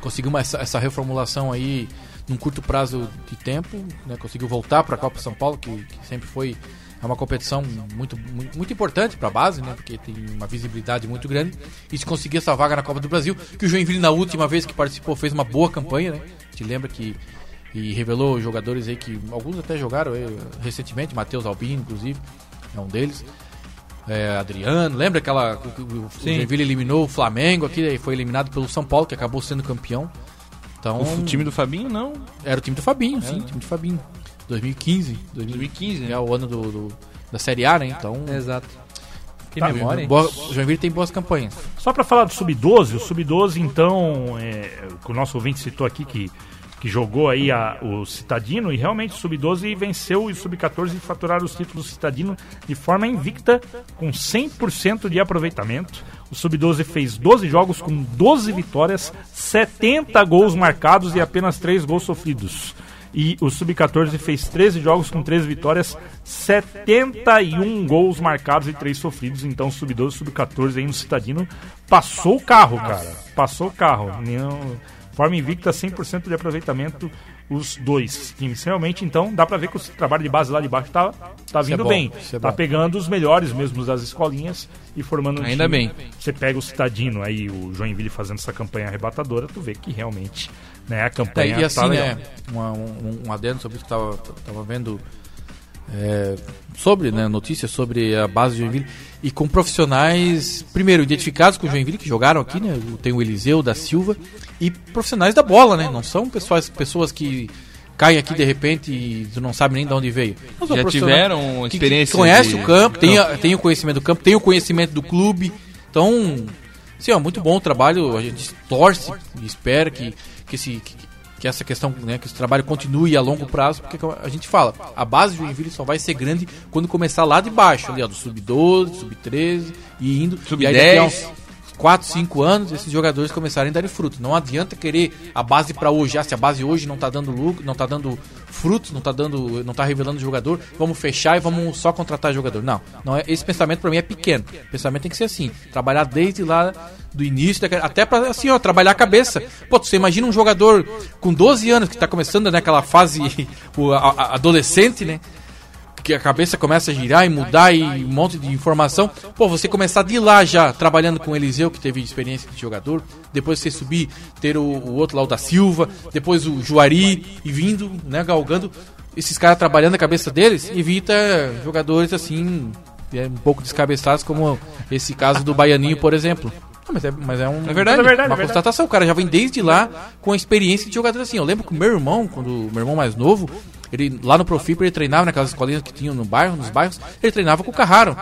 Conseguiu essa, essa reformulação aí num curto prazo de tempo, né? Conseguiu voltar pra Copa São Paulo, que, que sempre foi é uma competição muito, muito, muito importante pra base, né? Porque tem uma visibilidade muito grande. E se conseguir essa vaga na Copa do Brasil, que o Joinville na última vez que participou fez uma boa campanha, né? Te lembra que e revelou jogadores aí que alguns até jogaram aí, recentemente, Matheus Albino, inclusive, é um deles. É, Adriano, lembra aquela. que O, o. Joinville eliminou o Flamengo aqui, e foi eliminado pelo São Paulo, que acabou sendo campeão. Então, O time do Fabinho, não. era o time do Fabinho, sim, time do Fabinho. 2015, 2015 2015, né? é o ano do, do- da Série A, né? Então, Exato. Que Tá memória, hein? boa, o Joinville tem boas campanhas. Só para falar do Sub-12, o Sub-12, então, é, que o nosso ouvinte citou aqui que, que jogou aí a- o Citadino, e realmente o Sub-12 venceu e o Sub-14 faturaram os títulos Citadino de forma invicta, com 100% de aproveitamento. O Sub-12 fez 12 jogos com 12 vitórias, 70 gols marcados e apenas 3 gols sofridos. E o Sub-14 fez 13 jogos com 13 vitórias, 71 gols marcados e 3 sofridos. Então o Sub-12 e o Sub-14 aí no Citadino passou o carro, cara. Passou o carro. Não- Forma invicta, 100% de aproveitamento os dois times. Realmente, então, dá pra ver que o trabalho de base lá de baixo tá, tá vindo bom, bem. é tá pegando os melhores mesmo das escolinhas e formando um Ainda time. bem. Você pega o Citadino aí, o Joinville fazendo essa campanha arrebatadora, tu vê que realmente né, a campanha É, e assim, tá legal. né, uma- um, um adendo sobre isso que tava, tava vendo é, sobre, né, notícias sobre a base de Joinville e com profissionais, primeiro, identificados com o Joinville, que jogaram aqui, né, tem o Eliseu da Silva, e profissionais da bola, né, não são pessoas, pessoas que caem aqui de repente e tu não sabe nem de onde veio. São Já tiveram que- experiência que conhece de- o campo, tem, a- tem o conhecimento do campo, tem o conhecimento do clube. Então, assim, ó, muito bom o trabalho. A gente torce e espera que, que, esse, que, que essa questão, né, que esse trabalho continue a longo prazo, porque a gente fala, a base do Joinville só vai ser grande quando começar lá de baixo, ali, ó, do sub-12, sub-13 e indo. Sub-10. E aí daqui a uns 4, 5 anos, esses jogadores começarem a dar fruto. Não adianta querer a base para hoje. Ah, se a base hoje não tá dando lucro, não tá dando frutos, não tá dando, não tá revelando jogador, vamos fechar e vamos só contratar jogador. Não, não é, esse pensamento para mim é pequeno. O pensamento tem que ser assim, trabalhar desde lá do início, até para assim, ó, trabalhar a cabeça. Pô, você imagina um jogador com 12 anos que tá começando naquela fase o, a- a- adolescente, né? Que a cabeça começa a girar e mudar e um monte de informação. Pô, você começar de lá já, trabalhando com o Eliseu, que teve experiência de jogador, depois você subir, ter o, o outro lá, o da Silva, depois o Juari, e vindo, né, galgando, esses caras trabalhando a cabeça deles, evita jogadores assim, é, um pouco descabeçados, como esse caso do Baianinho, por exemplo. Não, mas, é, mas é um, É verdade. É verdade, uma é verdade. constatação. O cara já vem desde lá com a experiência de jogador assim. Eu lembro que o meu irmão, quando o meu irmão mais novo, ele lá no Profiper ele treinava naquelas escolinhas que tinham no bairro, nos bairros, ele treinava com o Carraro.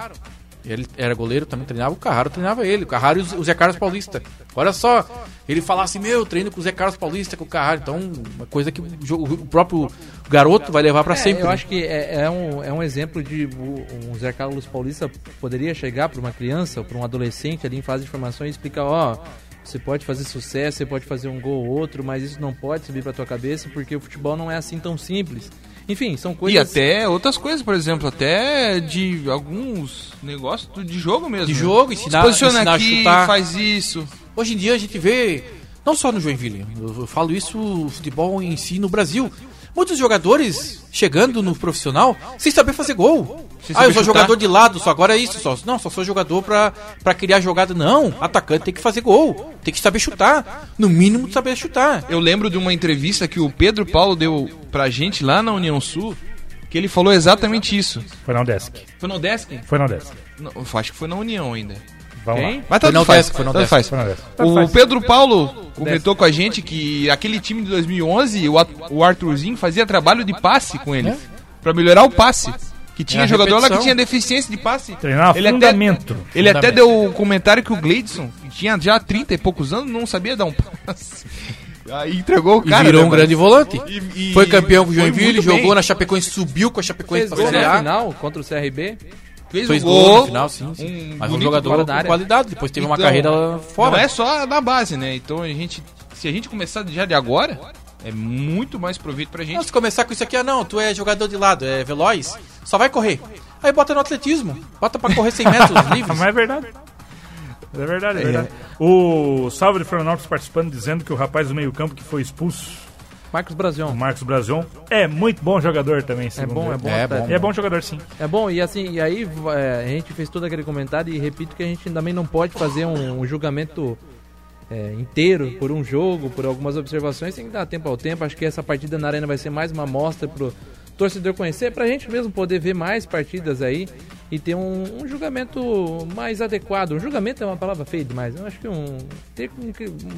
Ele era goleiro, também treinava, o Carraro treinava ele, o Carraro e o Zé Carlos Paulista. Olha só, ele falava assim, meu, eu treino com o Zé Carlos Paulista, com o Carraro. Então, uma coisa que o, próprio garoto vai levar pra É, sempre. eu né? acho que é, é um, é um exemplo de um Zé Carlos Paulista poderia chegar para uma criança, para um adolescente ali em fase de formação e explicar, ó, você pode fazer sucesso, você pode fazer um gol ou outro, mas isso não pode subir para tua cabeça porque o futebol não é assim tão simples. Enfim, são E coisas. até outras coisas, por exemplo, até de alguns negócios de jogo mesmo. De jogo, Se ensinar, posiciona ensinar aqui, a chutar. faz isso. Hoje em dia a gente vê, não só no Joinville, eu, eu falo isso o futebol em si no Brasil. Muitos jogadores chegando no profissional sem saber fazer gol. Ah, eu sou jogador de lado, só agora é isso só. Não, só sou jogador pra, pra criar jogada. Não, atacante tem que fazer gol. Tem que saber chutar. No mínimo saber chutar. Eu lembro de uma entrevista que o Pedro Paulo deu pra gente lá na União Sul, que ele falou exatamente isso. Foi na Desk. Foi no Desk? Foi na Desk. Não, acho que foi na União ainda. Vamos Quem? lá. Mas tanto na faz, foi na tanto Udesc. faz. Na. O Pedro Paulo comentou com a gente que aquele time de 2011, o, Arthurzinho fazia trabalho de passe com ele. Pra melhorar o passe. Que tinha É jogador lá que repetição. tinha deficiência de passe. Treinar Ele até- fundamento. Ele até Fundamento. deu o comentário que o Gleidson, que tinha já 30 e poucos anos, não sabia dar um passe. Aí entregou o E cara. virou né, um grande volante. E- e- Foi campeão com o Joinville, jogou bem. na Chapecoense, subiu com a Chapecoense Fez pra gol Série na A. final contra o CRB. Fez, Fez um gol gol. no final, sim. sim. um Mas um jogador com qualidade. Depois teve uma Então, carreira fora. Não é só na base, né? Então a gente. Se a gente começar já de agora, é muito mais proveito pra Não, gente. se começar com isso aqui, ah não, tu é jogador de lado, é veloz, só vai correr. Aí bota no atletismo, bota pra correr 100 metros Ah, livres. mas é verdade. É verdade, é verdade. O Salve de Florianópolis participando, dizendo que o rapaz do meio-campo que foi expulso, Marcos Brazion. Marcos Brazion, é muito bom jogador também. É bom, é bom. É bom. E é bom jogador, sim. É bom, e assim, e aí é, a gente fez todo aquele comentário e repito que a gente também não pode fazer um, um julgamento é, inteiro por um jogo, por algumas observações, tem que dar tempo ao tempo. Acho que essa partida na Arena vai ser mais uma amostra pro torcedor conhecer, pra gente mesmo poder ver mais partidas aí e ter um, um julgamento mais adequado. Um julgamento é uma palavra feia demais, eu acho que um ter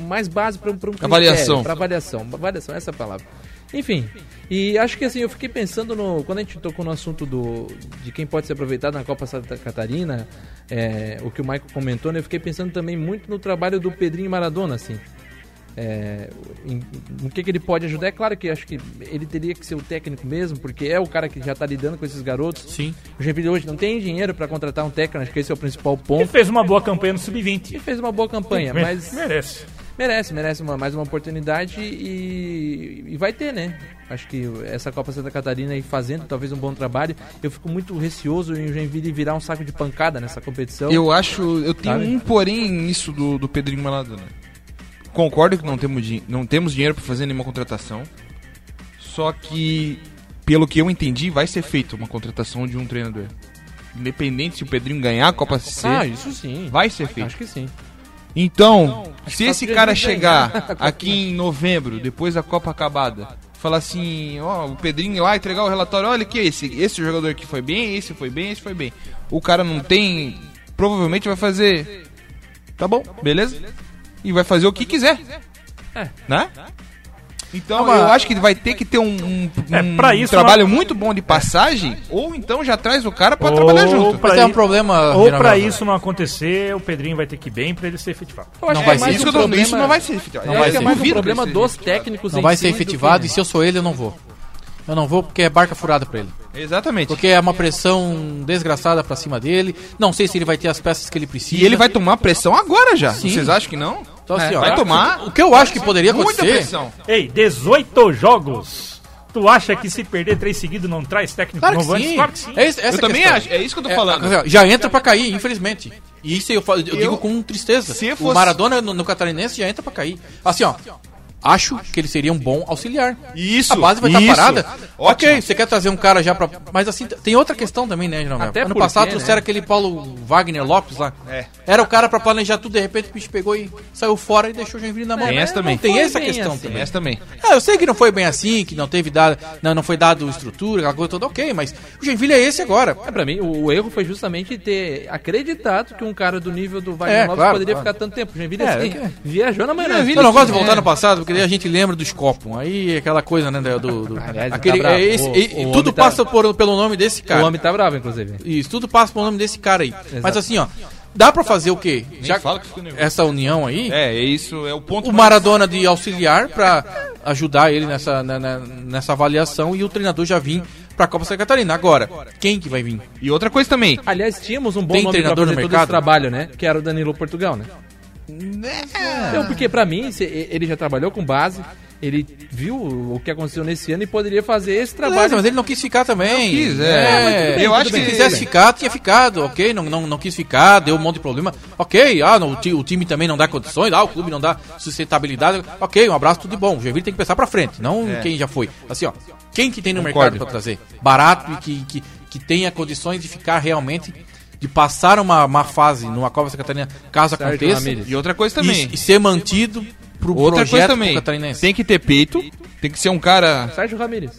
mais base para um critério, Avaliação. pra avaliação, avaliação, essa é a palavra. Enfim, e acho que assim, eu fiquei pensando no. Quando a gente tocou no assunto do, de quem pode ser aproveitado na Copa Santa Catarina, é, o que o Michael comentou, né, eu fiquei pensando também muito no trabalho do Pedrinho Maradona, assim. É, em- no que, que ele pode ajudar. É claro que acho que ele teria que ser o técnico mesmo, porque é o cara que já está lidando com esses garotos. Sim. O Joinville hoje não tem dinheiro para contratar um técnico, acho que esse é o principal Ele ponto. fez uma boa campanha no E Sub-20. fez uma boa campanha, Me- mas Merece. Merece, merece uma, mais uma oportunidade e, e vai ter, né? Acho que essa Copa Santa Catarina aí fazendo talvez um bom trabalho. Eu fico muito receoso em o Joinville virar um saco de pancada nessa competição. Eu acho. Eu tenho Sabe? um porém nisso do, do Pedrinho Maradona. Concordo que não temos, não temos dinheiro pra fazer nenhuma contratação. Só que, pelo que eu entendi, vai ser feita uma contratação de um treinador. Independente se o Pedrinho ganhar a Copa CC, Ah, isso sim. vai ser feito. Acho que sim. Então, se só esse cara chegar aqui em novembro, depois da Copa acabada, falar assim, ó, o Pedrinho lá entregar o relatório, olha aqui, esse, esse jogador aqui foi bem, esse foi bem, esse foi bem. O cara não tem, provavelmente vai fazer, tá bom, beleza? E vai fazer o que quiser. É. Né? Então, Não, mas- eu acho que vai ter que ter um, um, É, um pra isso, trabalho não- muito bom de passagem, ou então já traz o cara pra Ou trabalhar junto. pra Mas tem um problema. Ou Nova. isso não acontecer, o Pedrinho vai ter que ir bem pra ele ser efetivado. Eu acho Não que vai é ser. Isso, um tô- problema- isso não vai ser efetivado. eu vai que é ser. mais um problema dos técnicos Não em vai ser efetivado né? e se eu sou ele, eu não vou. Eu não vou porque é barca furada pra ele. Exatamente. Porque é uma pressão desgraçada pra cima dele. Não sei se ele vai ter as peças que ele precisa. E ele vai tomar pressão agora já. Sim. Vocês acham que não? Então, assim, É, ó, vai tomar O que eu acho que poderia muita acontecer. pressão. Ei, 18 jogos. Tu acha que se perder três seguidos não traz técnico Claro que novo antes? sim. Claro que sim. É isso- essa Eu também questão. acho, é isso que eu tô É, falando. ó, já entra pra cair, infelizmente. E isso eu, falo- eu digo com tristeza. se O fosse- Maradona no, no Catarinense já entra pra cair. Assim, ó. Acho que ele seria um bom auxiliar. Isso, A base vai estar isso. parada. Ótimo. Ok, você quer trazer um cara já pra. Mas assim, tem outra questão também, né, Geraldo? Até Ano porque, passado né? trouxeram aquele Paulo Wagner Lopes lá. É. Era o cara pra planejar tudo, de repente o bicho pegou e saiu fora e deixou o Joinville na mão. Tem essa também. Não tem essa questão assim. também. Essa também. Ah, eu sei que não foi bem assim, que não teve dado, não, não foi dado estrutura, aquela coisa toda, ok, mas o Joinville é esse agora. É, pra mim, o, o erro foi justamente ter acreditado que um cara do nível do Wagner É, Lopes claro, poderia claro. ficar tanto tempo. Joinville, É, assim, é que- viajou na maionese. Eu não gosto de voltar É. no passado, porque daí a gente lembra do Scopum. Aí é aquela coisa, né, do... do Aliás, aquele, tá bravo. é esse- O- e- o e tudo tá- passa por, pelo nome desse O cara. homem tá bravo, inclusive. Isso, tudo passa pelo nome desse cara aí. Exato. Mas assim, ó, dá pra fazer o quê? Já, fala que nervoso. essa união aí, É, é isso, é o ponto o Maradona de auxiliar pra ajudar ele nessa, na- na- nessa avaliação e o treinador já vir pra Copa Santa Catarina. Agora, quem que vai vir? E outra coisa também. Aliás, tínhamos um bom Tem nome pra treinador no fazer todo mercado? esse trabalho, né? Que era o Danilo Portugal, né? É. Então, porque pra mim, ele já trabalhou com base, ele viu o que aconteceu nesse ano e poderia fazer esse Beleza, trabalho. mas ele não quis ficar também. quis, é. É, bem, eu acho que se quisesse ficar, tinha ficado, ok? Não, não, não quis ficar, deu um monte de problema. Ok, ah, não, o, ti- o time também não dá condições, ah, o clube não dá sustentabilidade. Ok, um abraço, tudo de bom. O Joinville tem que pensar pra frente, não quem já foi. Assim, ó, quem que tem no Concordo. mercado pra trazer? Barato e que, que, que tenha condições de ficar realmente, de passar uma, uma fase numa Copa Santa Catarina, caso Sérgio aconteça, Ramírez. E outra coisa também. e, e ser mantido pro Outra coisa projeto também. catarinense. Tem que ter peito. Tem que ser um cara. Sérgio Ramírez.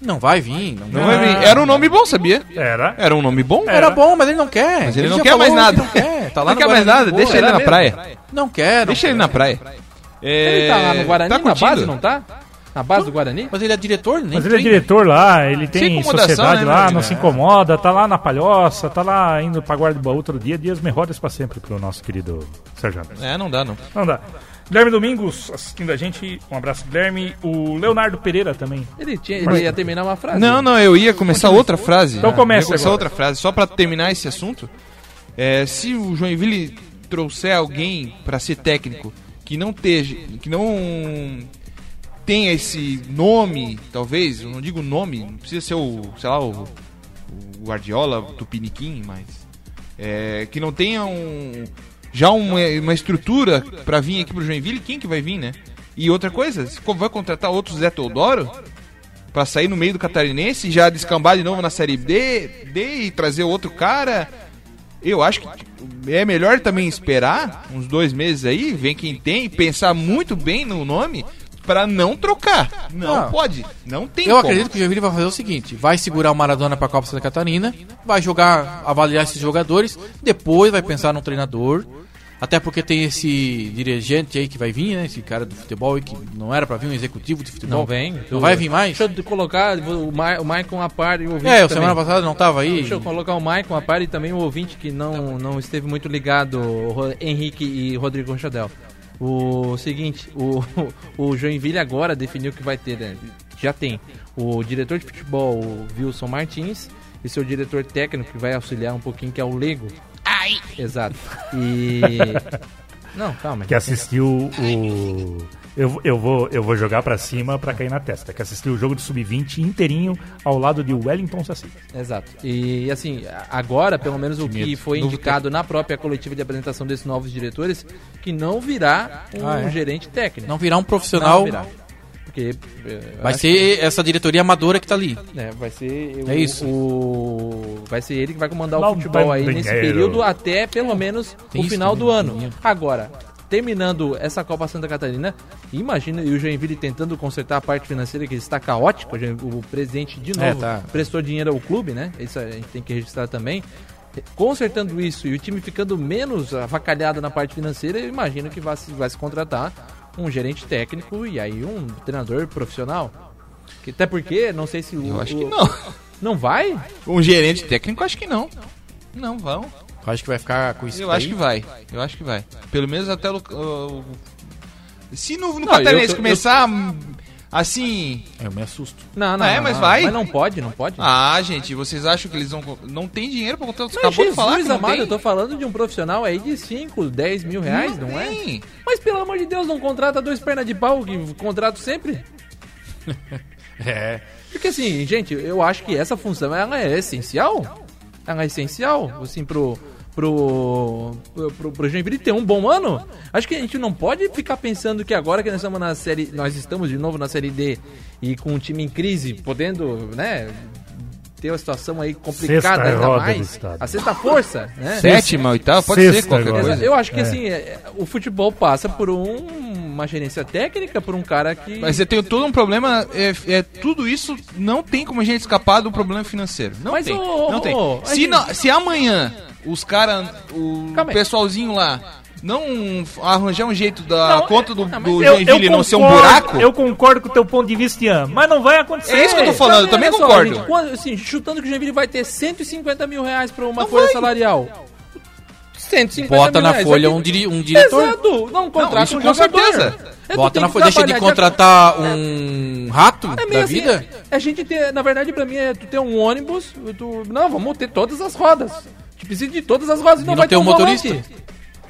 Não vai vir, não, Não vai vir. Era um nome bom, sabia? Era. Era um nome bom? Era bom, mas ele não quer. Mas ele, não já quer falou mais que nada. Não quer. Tá lá não quer mais nada. Deixa ele na mesmo? praia. Não quer. não Deixa ele quer. na praia. É, Ele tá lá no Guarani, tá na base, não tá? Na base do Guarani? Mas ele é diretor, nem Mas ele é diretor lá, ele tem sociedade né, lá, não se incomoda, tá lá na palhoça, tá lá indo pra Guarda do Baú outro dia, dias melhores pra sempre pro nosso querido Sérgio Ramos. É, não dá, não. Não dá. Guilherme Domingos assistindo a gente, um abraço Guilherme. O Leonardo Pereira também. Ele, tinha, ele ia terminar uma frase. Não, não, eu ia começar outra frase. Então começa Eu ia começar agora. outra frase, só pra terminar esse assunto. É, se o Joinville trouxer alguém pra ser técnico que não esteja, que não tenha esse nome, talvez, eu não digo nome, não precisa ser o, sei lá, o, o Guardiola, o Tupiniquim, mas é, que não tenha um já uma, uma estrutura pra vir aqui pro Joinville, quem que vai vir, né? E outra coisa, vai contratar outro Zé Teodoro, Pra sair no meio do catarinense, já descambar de novo na série D, D e trazer outro cara. Eu acho que é melhor também esperar uns dois meses aí, ver quem tem, pensar muito bem no nome pra não trocar. Não Ah. pode, não tem Eu como. acredito que o Joinville vai fazer o seguinte: vai segurar o Maradona pra Copa Santa Catarina, vai jogar, avaliar esses jogadores, depois vai pensar num treinador. Até porque tem esse dirigente aí que vai vir, né? Esse cara do futebol aí que não era pra vir um executivo de futebol. Não vem. Não vai vir mais? Deixa eu colocar o, Ma o Maicon a par e o ouvinte É, o também. semana passada não tava aí. Deixa eu colocar o Maicon a par e também o ouvinte que não, não esteve muito ligado, Henrique e Rodrigo Rochadel. O seguinte, o, o Joinville agora definiu que vai ter, né, já tem o diretor de futebol, o Wilson Martins, e seu diretor técnico que vai auxiliar um pouquinho, que é o Lego. Ai! Exato. E... Não, calma. Que assistiu o. Eu, eu, vou, eu vou jogar pra cima pra cair na testa. Que assistiu o jogo de sub-20 inteirinho ao lado de Wellington Saci. Exato. E assim, agora, pelo menos o que foi indicado na própria coletiva de apresentação desses novos diretores, que não virá um Ah, é? gerente técnico. Não virar um profissional. Não virá. Porque eh, Vai ser essa diretoria amadora que tá ali. que, né, vai ser o, É isso. o- vai ser ele que vai comandar Não o futebol aí tem nesse dinheiro. período até pelo menos Tem o final do ano. dinheiro. Agora, terminando essa Copa Santa Catarina, imagina e o Joinville tentando consertar a parte financeira que está caótico, o presidente de É, novo tá. prestou dinheiro ao clube, né? Isso a gente tem que registrar também. Consertando isso e o time ficando menos avacalhado na parte financeira, eu imagino que vai se, vai se contratar um gerente técnico e aí um treinador profissional. Que, até porque, não sei se o. Eu acho o- que não. Não vai? Um gerente técnico, acho que não. Não vão. Eu acho que vai ficar com isso. Eu acho que vai. Eu acho que vai. Pelo menos até o. o- se no, no Não, Catarinense eu começar hum, assim. Eu me assusto. Não, não. É, não, mas não. vai. Mas não pode, não pode. Ah, gente, vocês acham que eles vão. Não tem dinheiro pra contratar? Você Mas acabou Jesus de falar que não amado, tem. eu tô falando de um profissional aí de 5, 10 mil reais, não, é? tem. Mas pelo amor de Deus, não contrata dois pernas de pau, que contrato sempre. É. Porque assim, gente, eu acho que essa função ela é essencial. Ela é essencial, assim, pro. Pro, pro, pro Joinville ter um bom ano, acho que a gente não pode ficar pensando que agora que nós estamos na série, nós estamos de novo na série D e com o time em crise, podendo, né, ter uma situação aí complicada Sexta ainda roda do mais, estado. a sexta força, né? Sétima, oitava, pode Sexta ser qualquer agora. coisa. Eu acho que É. assim, é, o futebol passa por um- uma gerência técnica, por um cara que. Mas eu tenho todo um problema. É, é, tudo isso não tem como a gente escapar do problema financeiro. Não Mas, tem. ô, não ô, tem. se, gente- não- se amanhã os caras, o Calma aí. pessoalzinho lá, não arranjar um jeito da Não, conta do, é- não, do Eu, Joinville eu não ser um buraco, Eu concordo com o teu ponto de vista, Ian, mas não vai acontecer. É isso que eu tô falando, eu também só, concordo. gente, quando- assim, chutando que o Joinville vai ter 150 mil reais pra uma Não folha vai. salarial. 150 Bota mil na reais, folha que- um, diri- um diretor. Exato! Não, contrata isso um com jogador. certeza. É, Bota na folha. Deixa de contratar um rato É da assim, vida. a gente ter, na verdade, pra mim, é tu ter um ônibus, tu, não, vamos ter todas as rodas. Tu precisa de todas as rodas e não, não vai ter um um motorista? volante.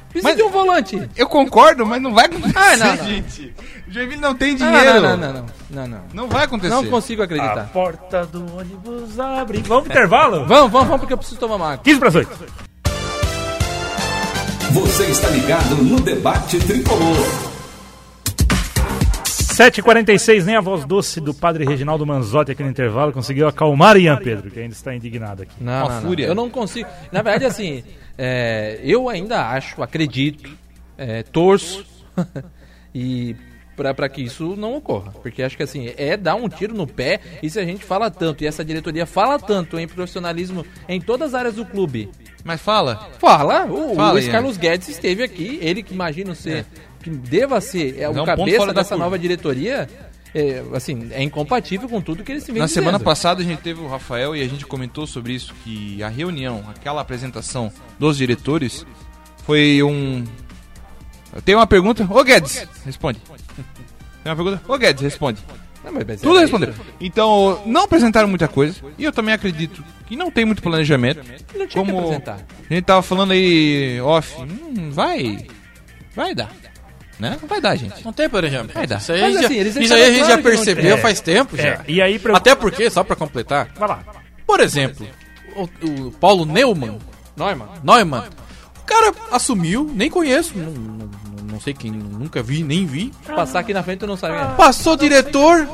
Precisa Mas- de um volante. Eu concordo, mas não vai acontecer, Ah, não, não. gente. O Joinville não tem Ah, dinheiro. não, não, não, não, não, não. Não vai acontecer. Não consigo A acreditar. porta do ônibus abre. Vamos pro intervalo? Vamos, vamos, vamos, porque eu preciso tomar uma água. 15 para as 8. Você está ligado no debate tricolor. 7h46, nem a voz doce do padre Reginaldo Manzotti aqui no intervalo conseguiu acalmar Ian Pedro, que ainda está indignado aqui. Não, Uma não, fúria. não. Eu não consigo. Na verdade, assim, é, eu ainda acho, acredito, é, torço e para que isso não ocorra. Porque acho que assim, é dar um tiro no pé. E se a gente fala tanto, e essa diretoria fala tanto em profissionalismo em todas as áreas do clube. Mas fala. Fala, o, o Fala, Luiz Ian. Carlos Guedes esteve aqui, ele que imagino ser, que deva ser é, é o um ponto cabeça dessa curva. nova diretoria. É, assim, é incompatível com tudo que eles vem Na dizendo. semana passada a gente teve o Rafael e a gente comentou sobre isso, que a reunião, aquela apresentação dos diretores, foi um... Tem uma pergunta? Ô Guedes, responde. Tem uma pergunta? Ô Guedes, responde. Não, mas- Tudo é responderam. Então, não apresentaram muita coisa. E eu também acredito que não tem muito planejamento. Não tinha que Como apresentar. a gente tava falando aí off, hum, vai. Vai dar. Né? Vai dar, gente. Não tem planejamento. Vai dar. Isso aí, Mas, já, assim, isso aí a gente já não percebeu tem. faz tempo já. É, e aí, pra... Até porque, só pra completar, Vai lá. por exemplo, o, o Paulo Neumann, Neumann. Neumann, o cara assumiu, nem conheço, não, não, não sei quem, nunca vi, nem vi. Passar aqui na frente tu não sabe. quem é. Passou diretor.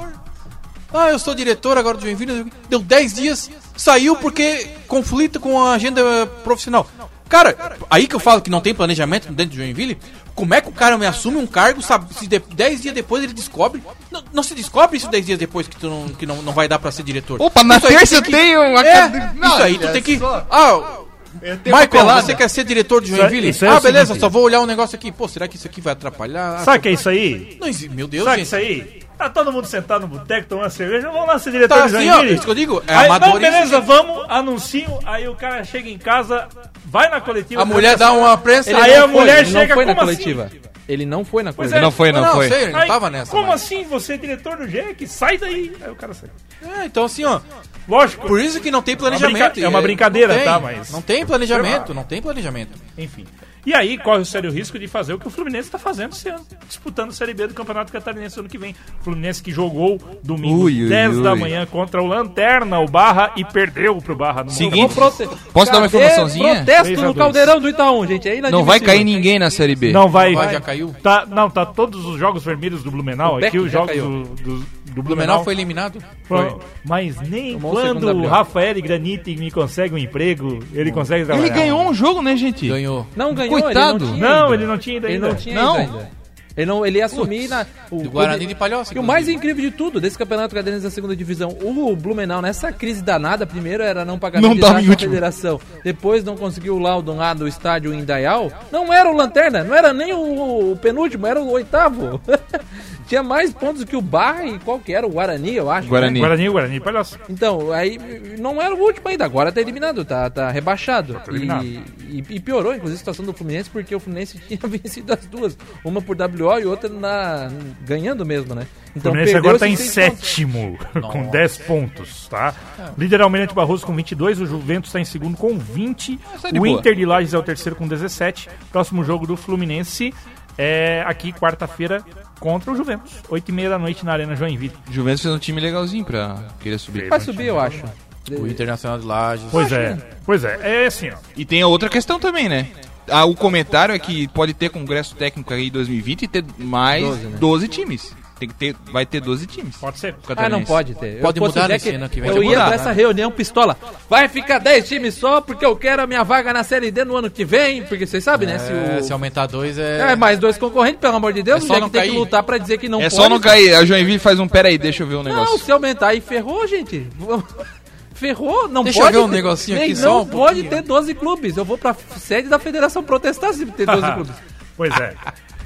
Ah, eu sou diretor agora do Joinville. Deu 10 dias, saiu porque conflita com a agenda profissional. Cara, aí que eu falo que não tem planejamento dentro do Joinville, como é que o cara me assume um cargo, sabe, se 10 dias depois ele descobre? Não, não se descobre isso 10 dias depois que tu não, que não, não vai dar pra ser diretor. Opa, na Isso terça tem que- tem um... É, Não, isso aí tu olha tem que... Ah, Eu tenho uma Michael, você quer ser diretor de Isso é- Joinville? isso é ah, o beleza, seguinte. só vou olhar um negócio aqui. Pô, será que isso aqui vai atrapalhar? Sabe o que é isso aí? Não meu Deus, Sabe gente. isso aí? Tá todo mundo sentado no boteco tomando cerveja, vamos lá ser diretor Tá de assim, ó, isso que eu digo, é aí, não, amadorismo. beleza, vamos, anuncio, aí o cara chega em casa, vai na coletiva. A mulher dá uma prensa. Aí não a mulher ele não chega, foi na como assim? coletiva. Ele não foi na coletiva. é. Não foi, não, não, foi. sei, ele não tava nessa. Como mas- assim? Você é diretor do GEC? Sai daí. Aí o cara sai. É, então assim, ó. Lógico. Por isso que não tem planejamento. brinca- é uma brincadeira, não tem, tá, mas- Não tem planejamento, não tem planejamento. Enfim. E aí corre o sério risco de fazer o que o Fluminense está fazendo esse ano, disputando a Série B do Campeonato Catarinense ano que vem. O Fluminense que jogou domingo, Ui, ui, 10 da ui. manhã contra o Lanterna, o Barra, e perdeu pro Barra no Seguinte. Prote- Posso dar uma Cadê informaçãozinha? Protesto no caldeirão do Itaú, gente. É Não vai cair ninguém na Série B. Não vai. Vai, já caiu. Tá, não, tá todos os jogos vermelhos do Blumenau. O Aqui os jogos caiu. do, do, do Blumenau foi eliminado. Foi. Mas nem Tomou quando o. Rafael Granite me consegue um emprego, ele consegue trabalhar. Ele ganhou um jogo, né, gente? Ganhou. Não ganhou, Coitado. ele não tinha Não, ele não tinha ido Ele ainda. não tinha Não. ainda. Ele, não, ele ia assumir na... O, Do Guarani o- de Palhoça. E o mais incrível de tudo, desse campeonato catarinense da segunda divisão, o Blumenau, nessa crise danada, primeiro era não pagamento Não de taxa da federação, depois não conseguiu o laudo lá do estádio em Dayal, não era o Lanterna, não era nem o, o penúltimo, era o oitavo. Tinha mais pontos que o Barra e qual que era? O Guarani, eu acho. Guarani. né? Guarani, Guarani, palhaço. Então, aí não era o último ainda, agora tá eliminado, tá, tá rebaixado. eliminado. E, e- e piorou, inclusive, a situação do Fluminense, porque o Fluminense tinha vencido as duas. Uma por WO e outra na, ganhando mesmo, né? O Então Fluminense agora tá em sétimo, com 10 pontos, tá? Líder é o Almirante Barroso com 22, o Juventus está em segundo com 20, Essa é de o boa. Inter de Lages é o terceiro com 17. Próximo jogo do Fluminense é aqui, quarta-feira, contra o Juventus, 8h30 da noite na Arena Joinville. Juventus fez um time legalzinho pra querer subir. Vai subir, eu acho. O Internacional de Lages. Pois é, pois é, é assim, ó. E tem a outra questão também, né? Ah, o comentário é que pode ter congresso técnico aí em 2020 e ter mais 12, né? times. Tem que ter, vai ter 12 times. Pode ser. Ah, não pode ter. Eu Pode fosse mudar o nesse ano que vem. Eu ia mudar. pra essa reunião pistola. Vai ficar 10 times só porque eu quero a minha vaga na Série D no ano que vem. Porque vocês sabem, né? Se É, o... se aumentar dois é. É, mais dois concorrentes, pelo amor de Deus. É o só não tem que lutar pra dizer que não é pode. só não cair. A Joinville faz um. Pera aí, deixa eu ver um Não, negócio. se aumentar aí ferrou, gente. Ferrou, não Deixa eu pode. ver um negocinho nem- aqui não só um pode ter 12 clubes. Eu vou pra sede da federação protestar se ter 12 clubes. Pois é.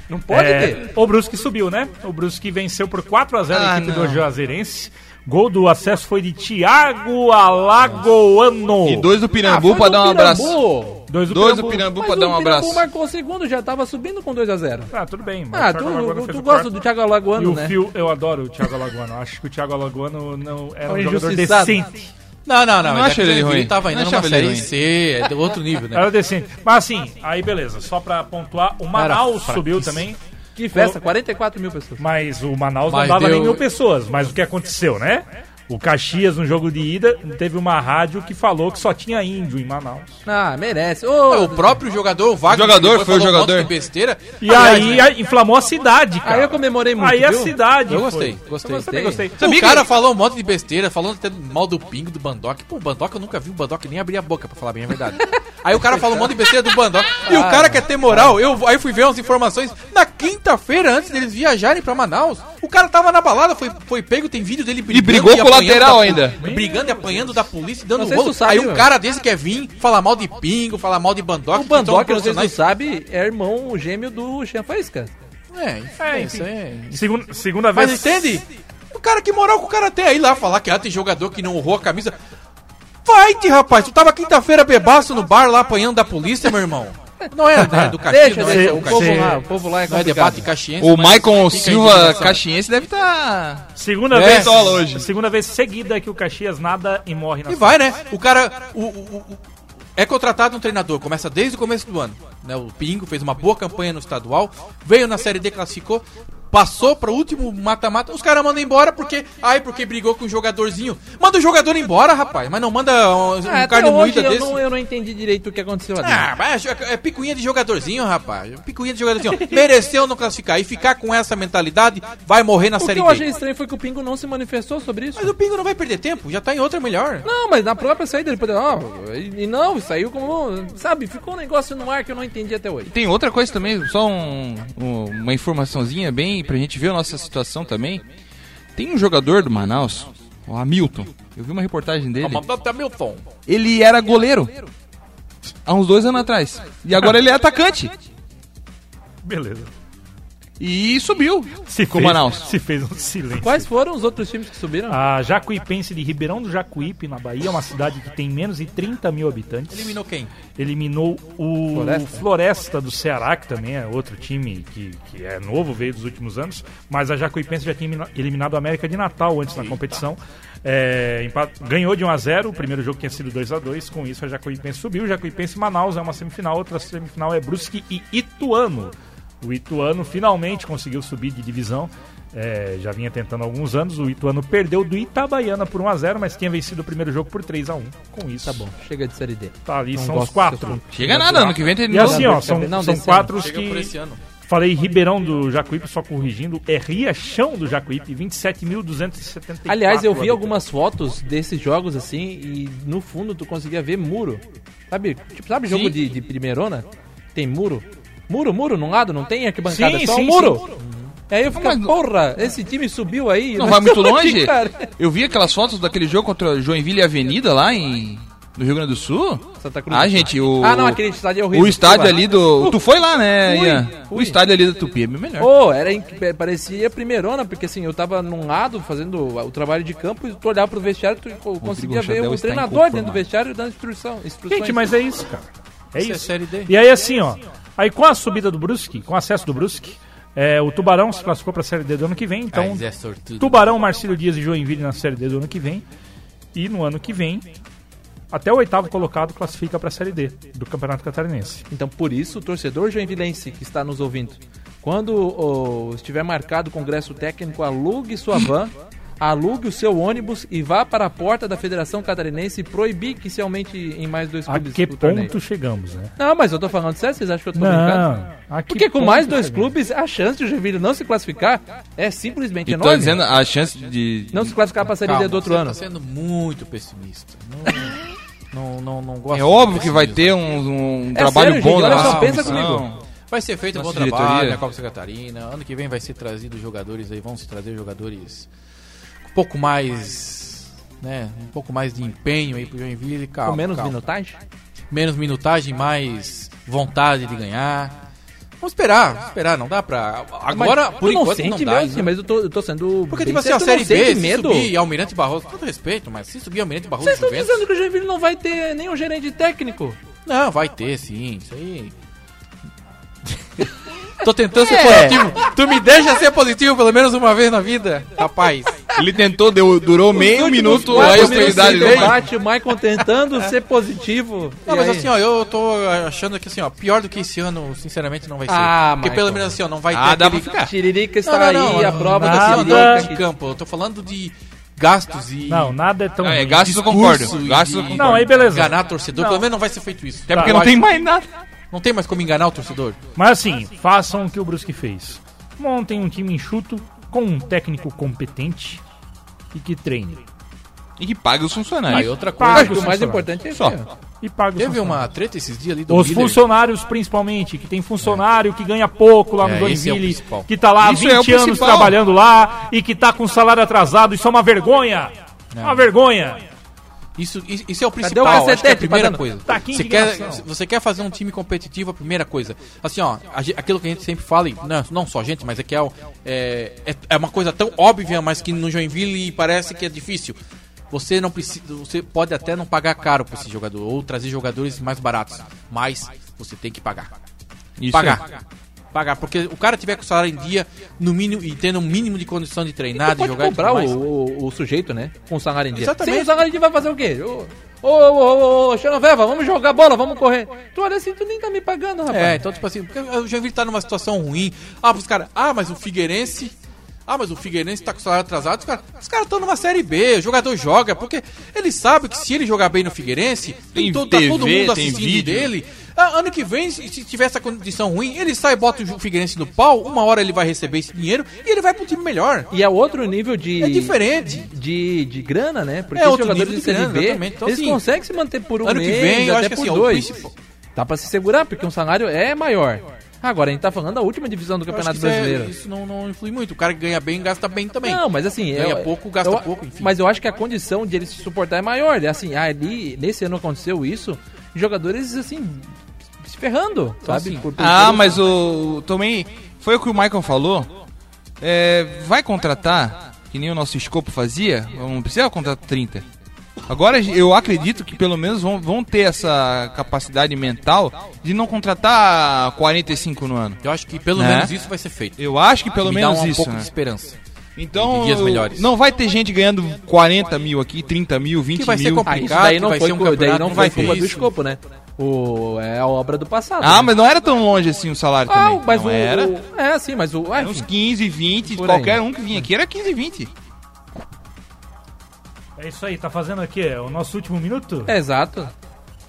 Não pode É, ter. O Brusque subiu, né? O Brusque venceu por 4 a 0 a Ah, equipe não. do Juazeirense. Gol do acesso foi de Thiago Alagoano. E dois do Ah, Pirambu pra do dar um abraço. Pirambu. Dois do Dois do Pirambu. Pra dar um o Pirambu abraço. marcou o segundo, já tava subindo com 2x0. Ah, tudo bem. mas Ah, o tu, tu, o gosta do Thiago E Alagoano, o né? Fio, eu adoro o Thiago Alagoano. Acho que o Thiago Alagoano não era É um jogador decente. Não, não, não. Não que ele ruim. tava indo Não numa ele série ruim. C, é de outro nível, né? Era decente. Mas assim, aí beleza. Só pra pontuar, o Manaus subiu também. Que festa, 44 mil pessoas. Mas o Manaus Mas não dava deu- nem mil pessoas. Mas o que aconteceu, né? O Caxias, no jogo de ida, teve uma rádio que falou que só tinha índio em Manaus. Ah, merece. Ô, O próprio jogador, o Wagner, O jogador, foi o falou jogador. de besteira. E aí a- inflamou a cidade, cara. Aí eu comemorei muito, Aí a viu? cidade. Eu foi. gostei, gostei. Eu também gostei. O cara falou um monte de besteira, falando até mal do pingo do Bandock. Pô, o Bandock eu nunca vi o Bandock nem abrir a boca, pra falar bem a verdade. Aí o cara falou um monte de besteira do Bandock. E o cara quer ter moral. Eu aí fui ver umas informações. Na quinta-feira, antes deles viajarem pra Manaus, o cara tava na balada, foi, foi pego, tem vídeo dele brigando. brigou com o apanhando lateral da- ainda. Brigando e apanhando da polícia e dando Não se rolo. sabe, Aí um cara desse quer vir falar mal de pingo, falar mal de Bandock. O Bandock, não tu profissionais. sabe, é irmão gêmeo do Jean Faísca. É, É, isso enfim. é. Segunda, segunda vez. Mas entende? O cara, que moral que o cara tem aí lá, falar que ah, tem jogador que não honrou a camisa. Vai-te, rapaz, tu tava quinta-feira bebaço no bar lá apanhando da polícia, meu irmão. Não é, né, do Caxias, Deixa, não é deixa. do O povo lá, o povo lá é Não é complicado. debate caxiense. O Maicon Silva. Caxiense deve estar. Segunda É. vez. Hoje. Segunda vez seguida que o Caxias nada e morre na E vai, né? O cara o, o- o- é contratado um treinador, começa desde o começo do ano. Né? O Pingo fez uma boa campanha no estadual, veio na Série D, classificou, passou para o último mata-mata. Os caras mandam embora porque. Ai, porque brigou com um jogadorzinho. Manda o jogador embora, rapaz, mas não manda um, Ah, até carne moída eu desse. não, eu não entendi direito o que aconteceu ali. Ah, mas é é picuinha de jogadorzinho, rapaz. Picuinha de jogadorzinho. Mereceu não classificar. E ficar com essa mentalidade, vai morrer na o que Série eu achei estranho foi que o Pingo não se manifestou sobre isso. Mas o Pingo não vai perder tempo, já tá em outra melhor. Não, mas na própria saída ele poderia. ó, e e não, saiu como. Sabe, ficou um negócio no ar que eu não entendi até hoje. Tem outra coisa também, só um- um- uma informaçãozinha bem pra gente ver a nossa situação também. Tem um jogador do Manaus, o Hamilton. Eu vi uma reportagem dele. Até Milton. Ele era goleiro há uns dois anos atrás. E agora ele é atacante. Beleza. E subiu Se com o fez, Manaus. se fez um silêncio. Quais foram os outros times que subiram? A Jacuipense de Ribeirão do Jacuípe, na Bahia, é uma cidade que tem menos de 30 mil habitantes. Eliminou quem? Eliminou o Floresta. Floresta, do Ceará, que também é outro time que, que é novo, veio dos últimos anos. Mas a Jacuipense já tinha elimina- eliminado a América de Natal antes na competição. É, ganhou de 1 a 0 o primeiro jogo tinha sido 2 a 2 com isso a Jacuipense subiu. Jacuipense e Manaus é uma semifinal, outra semifinal é Brusque e Ituano. O Ituano finalmente conseguiu subir de divisão. É, já vinha tentando há alguns anos. O Ituano perdeu do Itabaiana por 1 a 0 mas tinha vencido o primeiro jogo por 3 a 1 Com isso, Tá bom, chega de série D. Tá ali, Não são os quatro. Chega nada, ano que vem tem E assim, ó, são, Não, são quatro os que. Falei Ribeirão do Jacuípe, só corrigindo. É Riachão do Jacuípe, 27.274. Aliás, eu vi algumas fotos desses jogos assim e no fundo tu conseguia ver muro. Sabe, tipo, sabe jogo de, de primeirona? Tem muro. Muro, muro, num lado, não tem arquibancada, Sim, é só sim, um muro. sim. E aí eu Mas- porra, esse time subiu aí. Não nós vai muito aqui, longe. Eu vi aquelas fotos daquele jogo contra Joinville e Avenida lá em no Rio Grande do Sul. Santa Cruz. Ah, gente, o Ah, não, aquele estádio é horrível. o estádio ali do, tu foi lá, né, Fui, Ian? fui. O estádio ali da Tupi é bem melhor. Pô, era inc- parecia primeirona, porque assim, eu tava num lado fazendo o trabalho de campo e tu olhava pro vestiário e tu co- conseguia ver o treinador dentro do vestiário dando instrução, instruções. Gente, mas é isso, cara. É Isso é isso. Série D. E aí, assim, ó. Aí com a subida do Brusque, com o acesso do Brusque, é, o Tubarão se classificou pra Série D do ano que vem. Então, é. Tubarão, Marcílio Dias e Joinville na Série D do ano que vem. E no ano que vem, até o oitavo colocado classifica pra Série D do Campeonato Catarinense. Então, por isso, o torcedor joinvilense que está nos ouvindo, quando ô, estiver marcado o congresso técnico, alugue sua van, alugue o seu ônibus e vá para a porta da Federação Catarinense e proibir que se aumente em mais dois A clubes que o torneio. ponto chegamos, né? Não, mas eu tô falando sério, vocês acham que eu tô brincando? Não. a que Porque com ponto mais dois chegamos? clubes, a chance de o Joinville não se classificar é simplesmente E enorme. tô dizendo a chance de Não se classificar para a Série D do outro você ano. Tá sendo muito pessimista. Não, não, não, não gosto É óbvio que vai ter um, um É trabalho sério, bom gente, na só, nossa pensa comigo. Vai ser feito um bom Nossa trabalho diretoria. na Copa Santa Catarina. Ano que vem vai ser trazido jogadores aí, vão se trazer jogadores pouco mais, né, um pouco mais de empenho aí pro Joinville, calma, Com menos calma. minutagem? menos minutagem, mais vontade de ganhar. Vamos esperar, vamos esperar, não dá pra. Agora, Mas por não enquanto, não dá. mesmo né? mas eu tô, eu tô sendo. Porque, tipo assim, a Série B, se medo. subir Almirante Barroso, com todo respeito, mas se subir Almirante Barroso Vocês estão dizendo que o Joinville não vai ter nenhum gerente técnico. Não, vai ter sim, isso aí... Tô tentando ser É. positivo. Tu me deixa ser positivo pelo menos uma vez na vida, rapaz. Ele tentou, deu, durou meio minuto a austeridade dele. debate, o Maicon tentando ser positivo. Não, E mas aí? assim, ó, eu tô achando que assim, ó, pior do que esse ano, sinceramente, não vai ser. Ah, Porque Michael. pelo menos assim, ó, não vai Ah, ter dá pra aquele... ficar. Tiririca está Não, não, aí, não, a prova nada. da Tiririca. não de campo, eu tô falando de gastos e... Não, nada é tão. Ah, é, gastos eu concordo. Gastos eu concordo. Não, aí beleza. Enganar torcedor, Não. pelo menos não vai ser feito isso. Até porque Eu não tem mais nada. Não tem mais como enganar o torcedor. Mas assim, façam o que o Brusque fez. Montem um time enxuto, com um técnico competente e que treine. E que pague os funcionários. Aí outra coisa, Acho que o mais importante é. Só. E paga os teve uma treta esses dias ali do Os Miller. funcionários, principalmente, que tem funcionário que ganha pouco lá no É, esse é o Joinville, principal. que tá lá há Isso 20 é o anos principal. trabalhando lá e que tá com salário atrasado. Isso é uma vergonha. Uma vergonha. Isso, isso isso é o o principal, acho que é a primeira coisa. Tá aqui você, quer, você quer fazer um time competitivo, a primeira coisa. Assim, ó, aquilo que a gente sempre fala, e não, não só a gente, mas é que é, é, é, é uma coisa tão óbvia, mas que no Joinville parece que é difícil. Você não precisa, você pode até não pagar caro para esse jogador, ou trazer jogadores mais baratos, mas você tem que pagar. Isso pagar. Pagar, porque o cara tiver com o salário em dia, no mínimo, e tendo um mínimo de condição de treinar, de pode jogar e comprar tudo o, mais. o, o sujeito, né? Com salário em dia. Exatamente. Sem o salário em dia vai fazer o quê? Ô, ô, ô, ô, ô, Xenoveva, vamos jogar bola, vamos correr. Tu olha assim, tu nem tá me pagando, rapaz. É, então, tipo assim, porque o Joinville tá numa situação ruim. Ah, pros caras, ah, mas o Figueirense. Ah, mas o Figueirense tá com o salário atrasado. Os caras os caras estão numa Série B, o jogador joga, porque ele sabe que se ele jogar bem no Figueirense, tem, Tem todo, tá TV, todo mundo tem assistindo vídeo. dele. Ah, ano que vem, se tiver essa condição ruim, ele sai, bota o Figueirense no pau, uma hora ele vai receber esse dinheiro e ele vai pro time melhor. E é outro nível de. É diferente. De, de grana, né? Porque É os outro jogadores nível de grana, B. Então, eles assim, conseguem se manter por um ano que vem, eu até acho que, por assim, o dois. Dá pra se segurar, porque um salário é maior. Agora, a gente tá falando da última divisão do Eu Campeonato é- Brasileiro. isso não, não influi muito. O cara que ganha bem, gasta bem também. Não, mas assim. Ganha eu- pouco, gasta eu- pouco, enfim. Mas eu acho que a condição de ele se suportar é maior. É Assim, ali, nesse ano aconteceu isso, jogadores, assim, se ferrando, sabe? assim, Por- por- Ah, por- mas o. Também. Foi o que o Michael falou. É, vai contratar, que nem o nosso escopo fazia. Não precisa contratar 30. Agora eu acredito que pelo menos vão, vão ter essa capacidade mental de não contratar 45 no ano. Eu acho que pelo Né? menos isso vai ser feito. Eu acho que pelo Me menos dá um isso. pouco né? de esperança. Então, de dias melhores. não vai ter gente ganhando 40 mil aqui, 30 mil, 20 Que vai ser mil. complicado. Ah, daí não vai foi, ser um daí não vai ter culpa do escopo, né? O, é a obra do passado. Ah, né? mas não era tão longe assim o salário Ah, também. mas não o, era. o- É, sim, mas o. Ah, Era uns enfim. 15, 20, Por qualquer aí. um que vinha aqui era 15, 20. É isso aí, tá fazendo aqui é, o nosso último minuto? É, exato.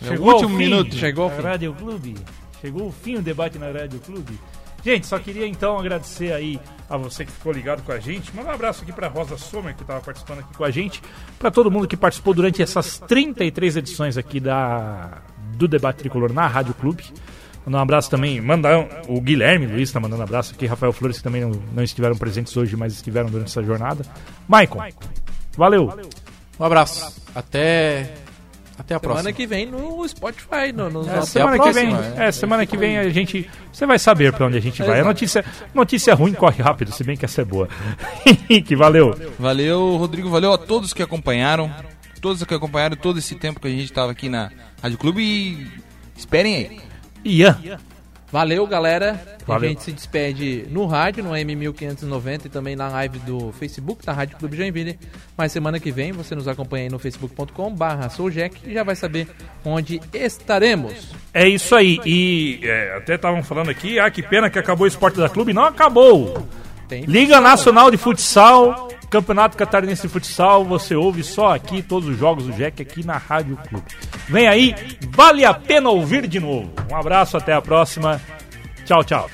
É o último ao fim minuto. Chegou ao. Rádio Clube. Chegou o fim do debate na Rádio Clube. Gente, só queria então agradecer aí a você que ficou ligado com a gente. Mandar um abraço aqui pra Rosa Sommer, que estava participando aqui com a gente. Pra todo mundo que participou durante essas 33 edições aqui da do Debate Tricolor na Rádio Clube. Mandar um abraço também, mandar um- o Guilherme Luiz tá mandando um abraço aqui, Rafael Flores, que também não, não estiveram presentes hoje, mas estiveram durante essa jornada. Maicon, valeu. Um abraço. Até. Até a Semana próxima. que vem no Spotify, no, nos É, nossos- semana que vem, próxima, é, semana que vem a gente, você vai saber pra onde a gente vai. A notícia, notícia ruim corre rápido, se bem que essa é boa. Henrique, valeu. Valeu, Rodrigo. Valeu a todos que acompanharam. Todos que acompanharam todo esse tempo que a gente estava aqui na Rádio Clube. E esperem aí. Ian, Valeu, galera. Valeu. A gente se despede no rádio, no M1590 e também na live do Facebook, da Rádio Clube Joinville. Mas semana que vem você nos acompanha aí no facebook.com barra souljack e já vai saber onde estaremos. é isso aí. E é, até estavam falando aqui, ah, que pena que acabou o esporte da clube. Não acabou. Tem Liga Nacional de Futsal, Campeonato Catarinense de Futsal, você ouve só aqui todos os jogos do Jack aqui na Rádio Clube. Vem aí, vale a pena ouvir de novo. Um abraço, até a próxima. Tchau, tchau.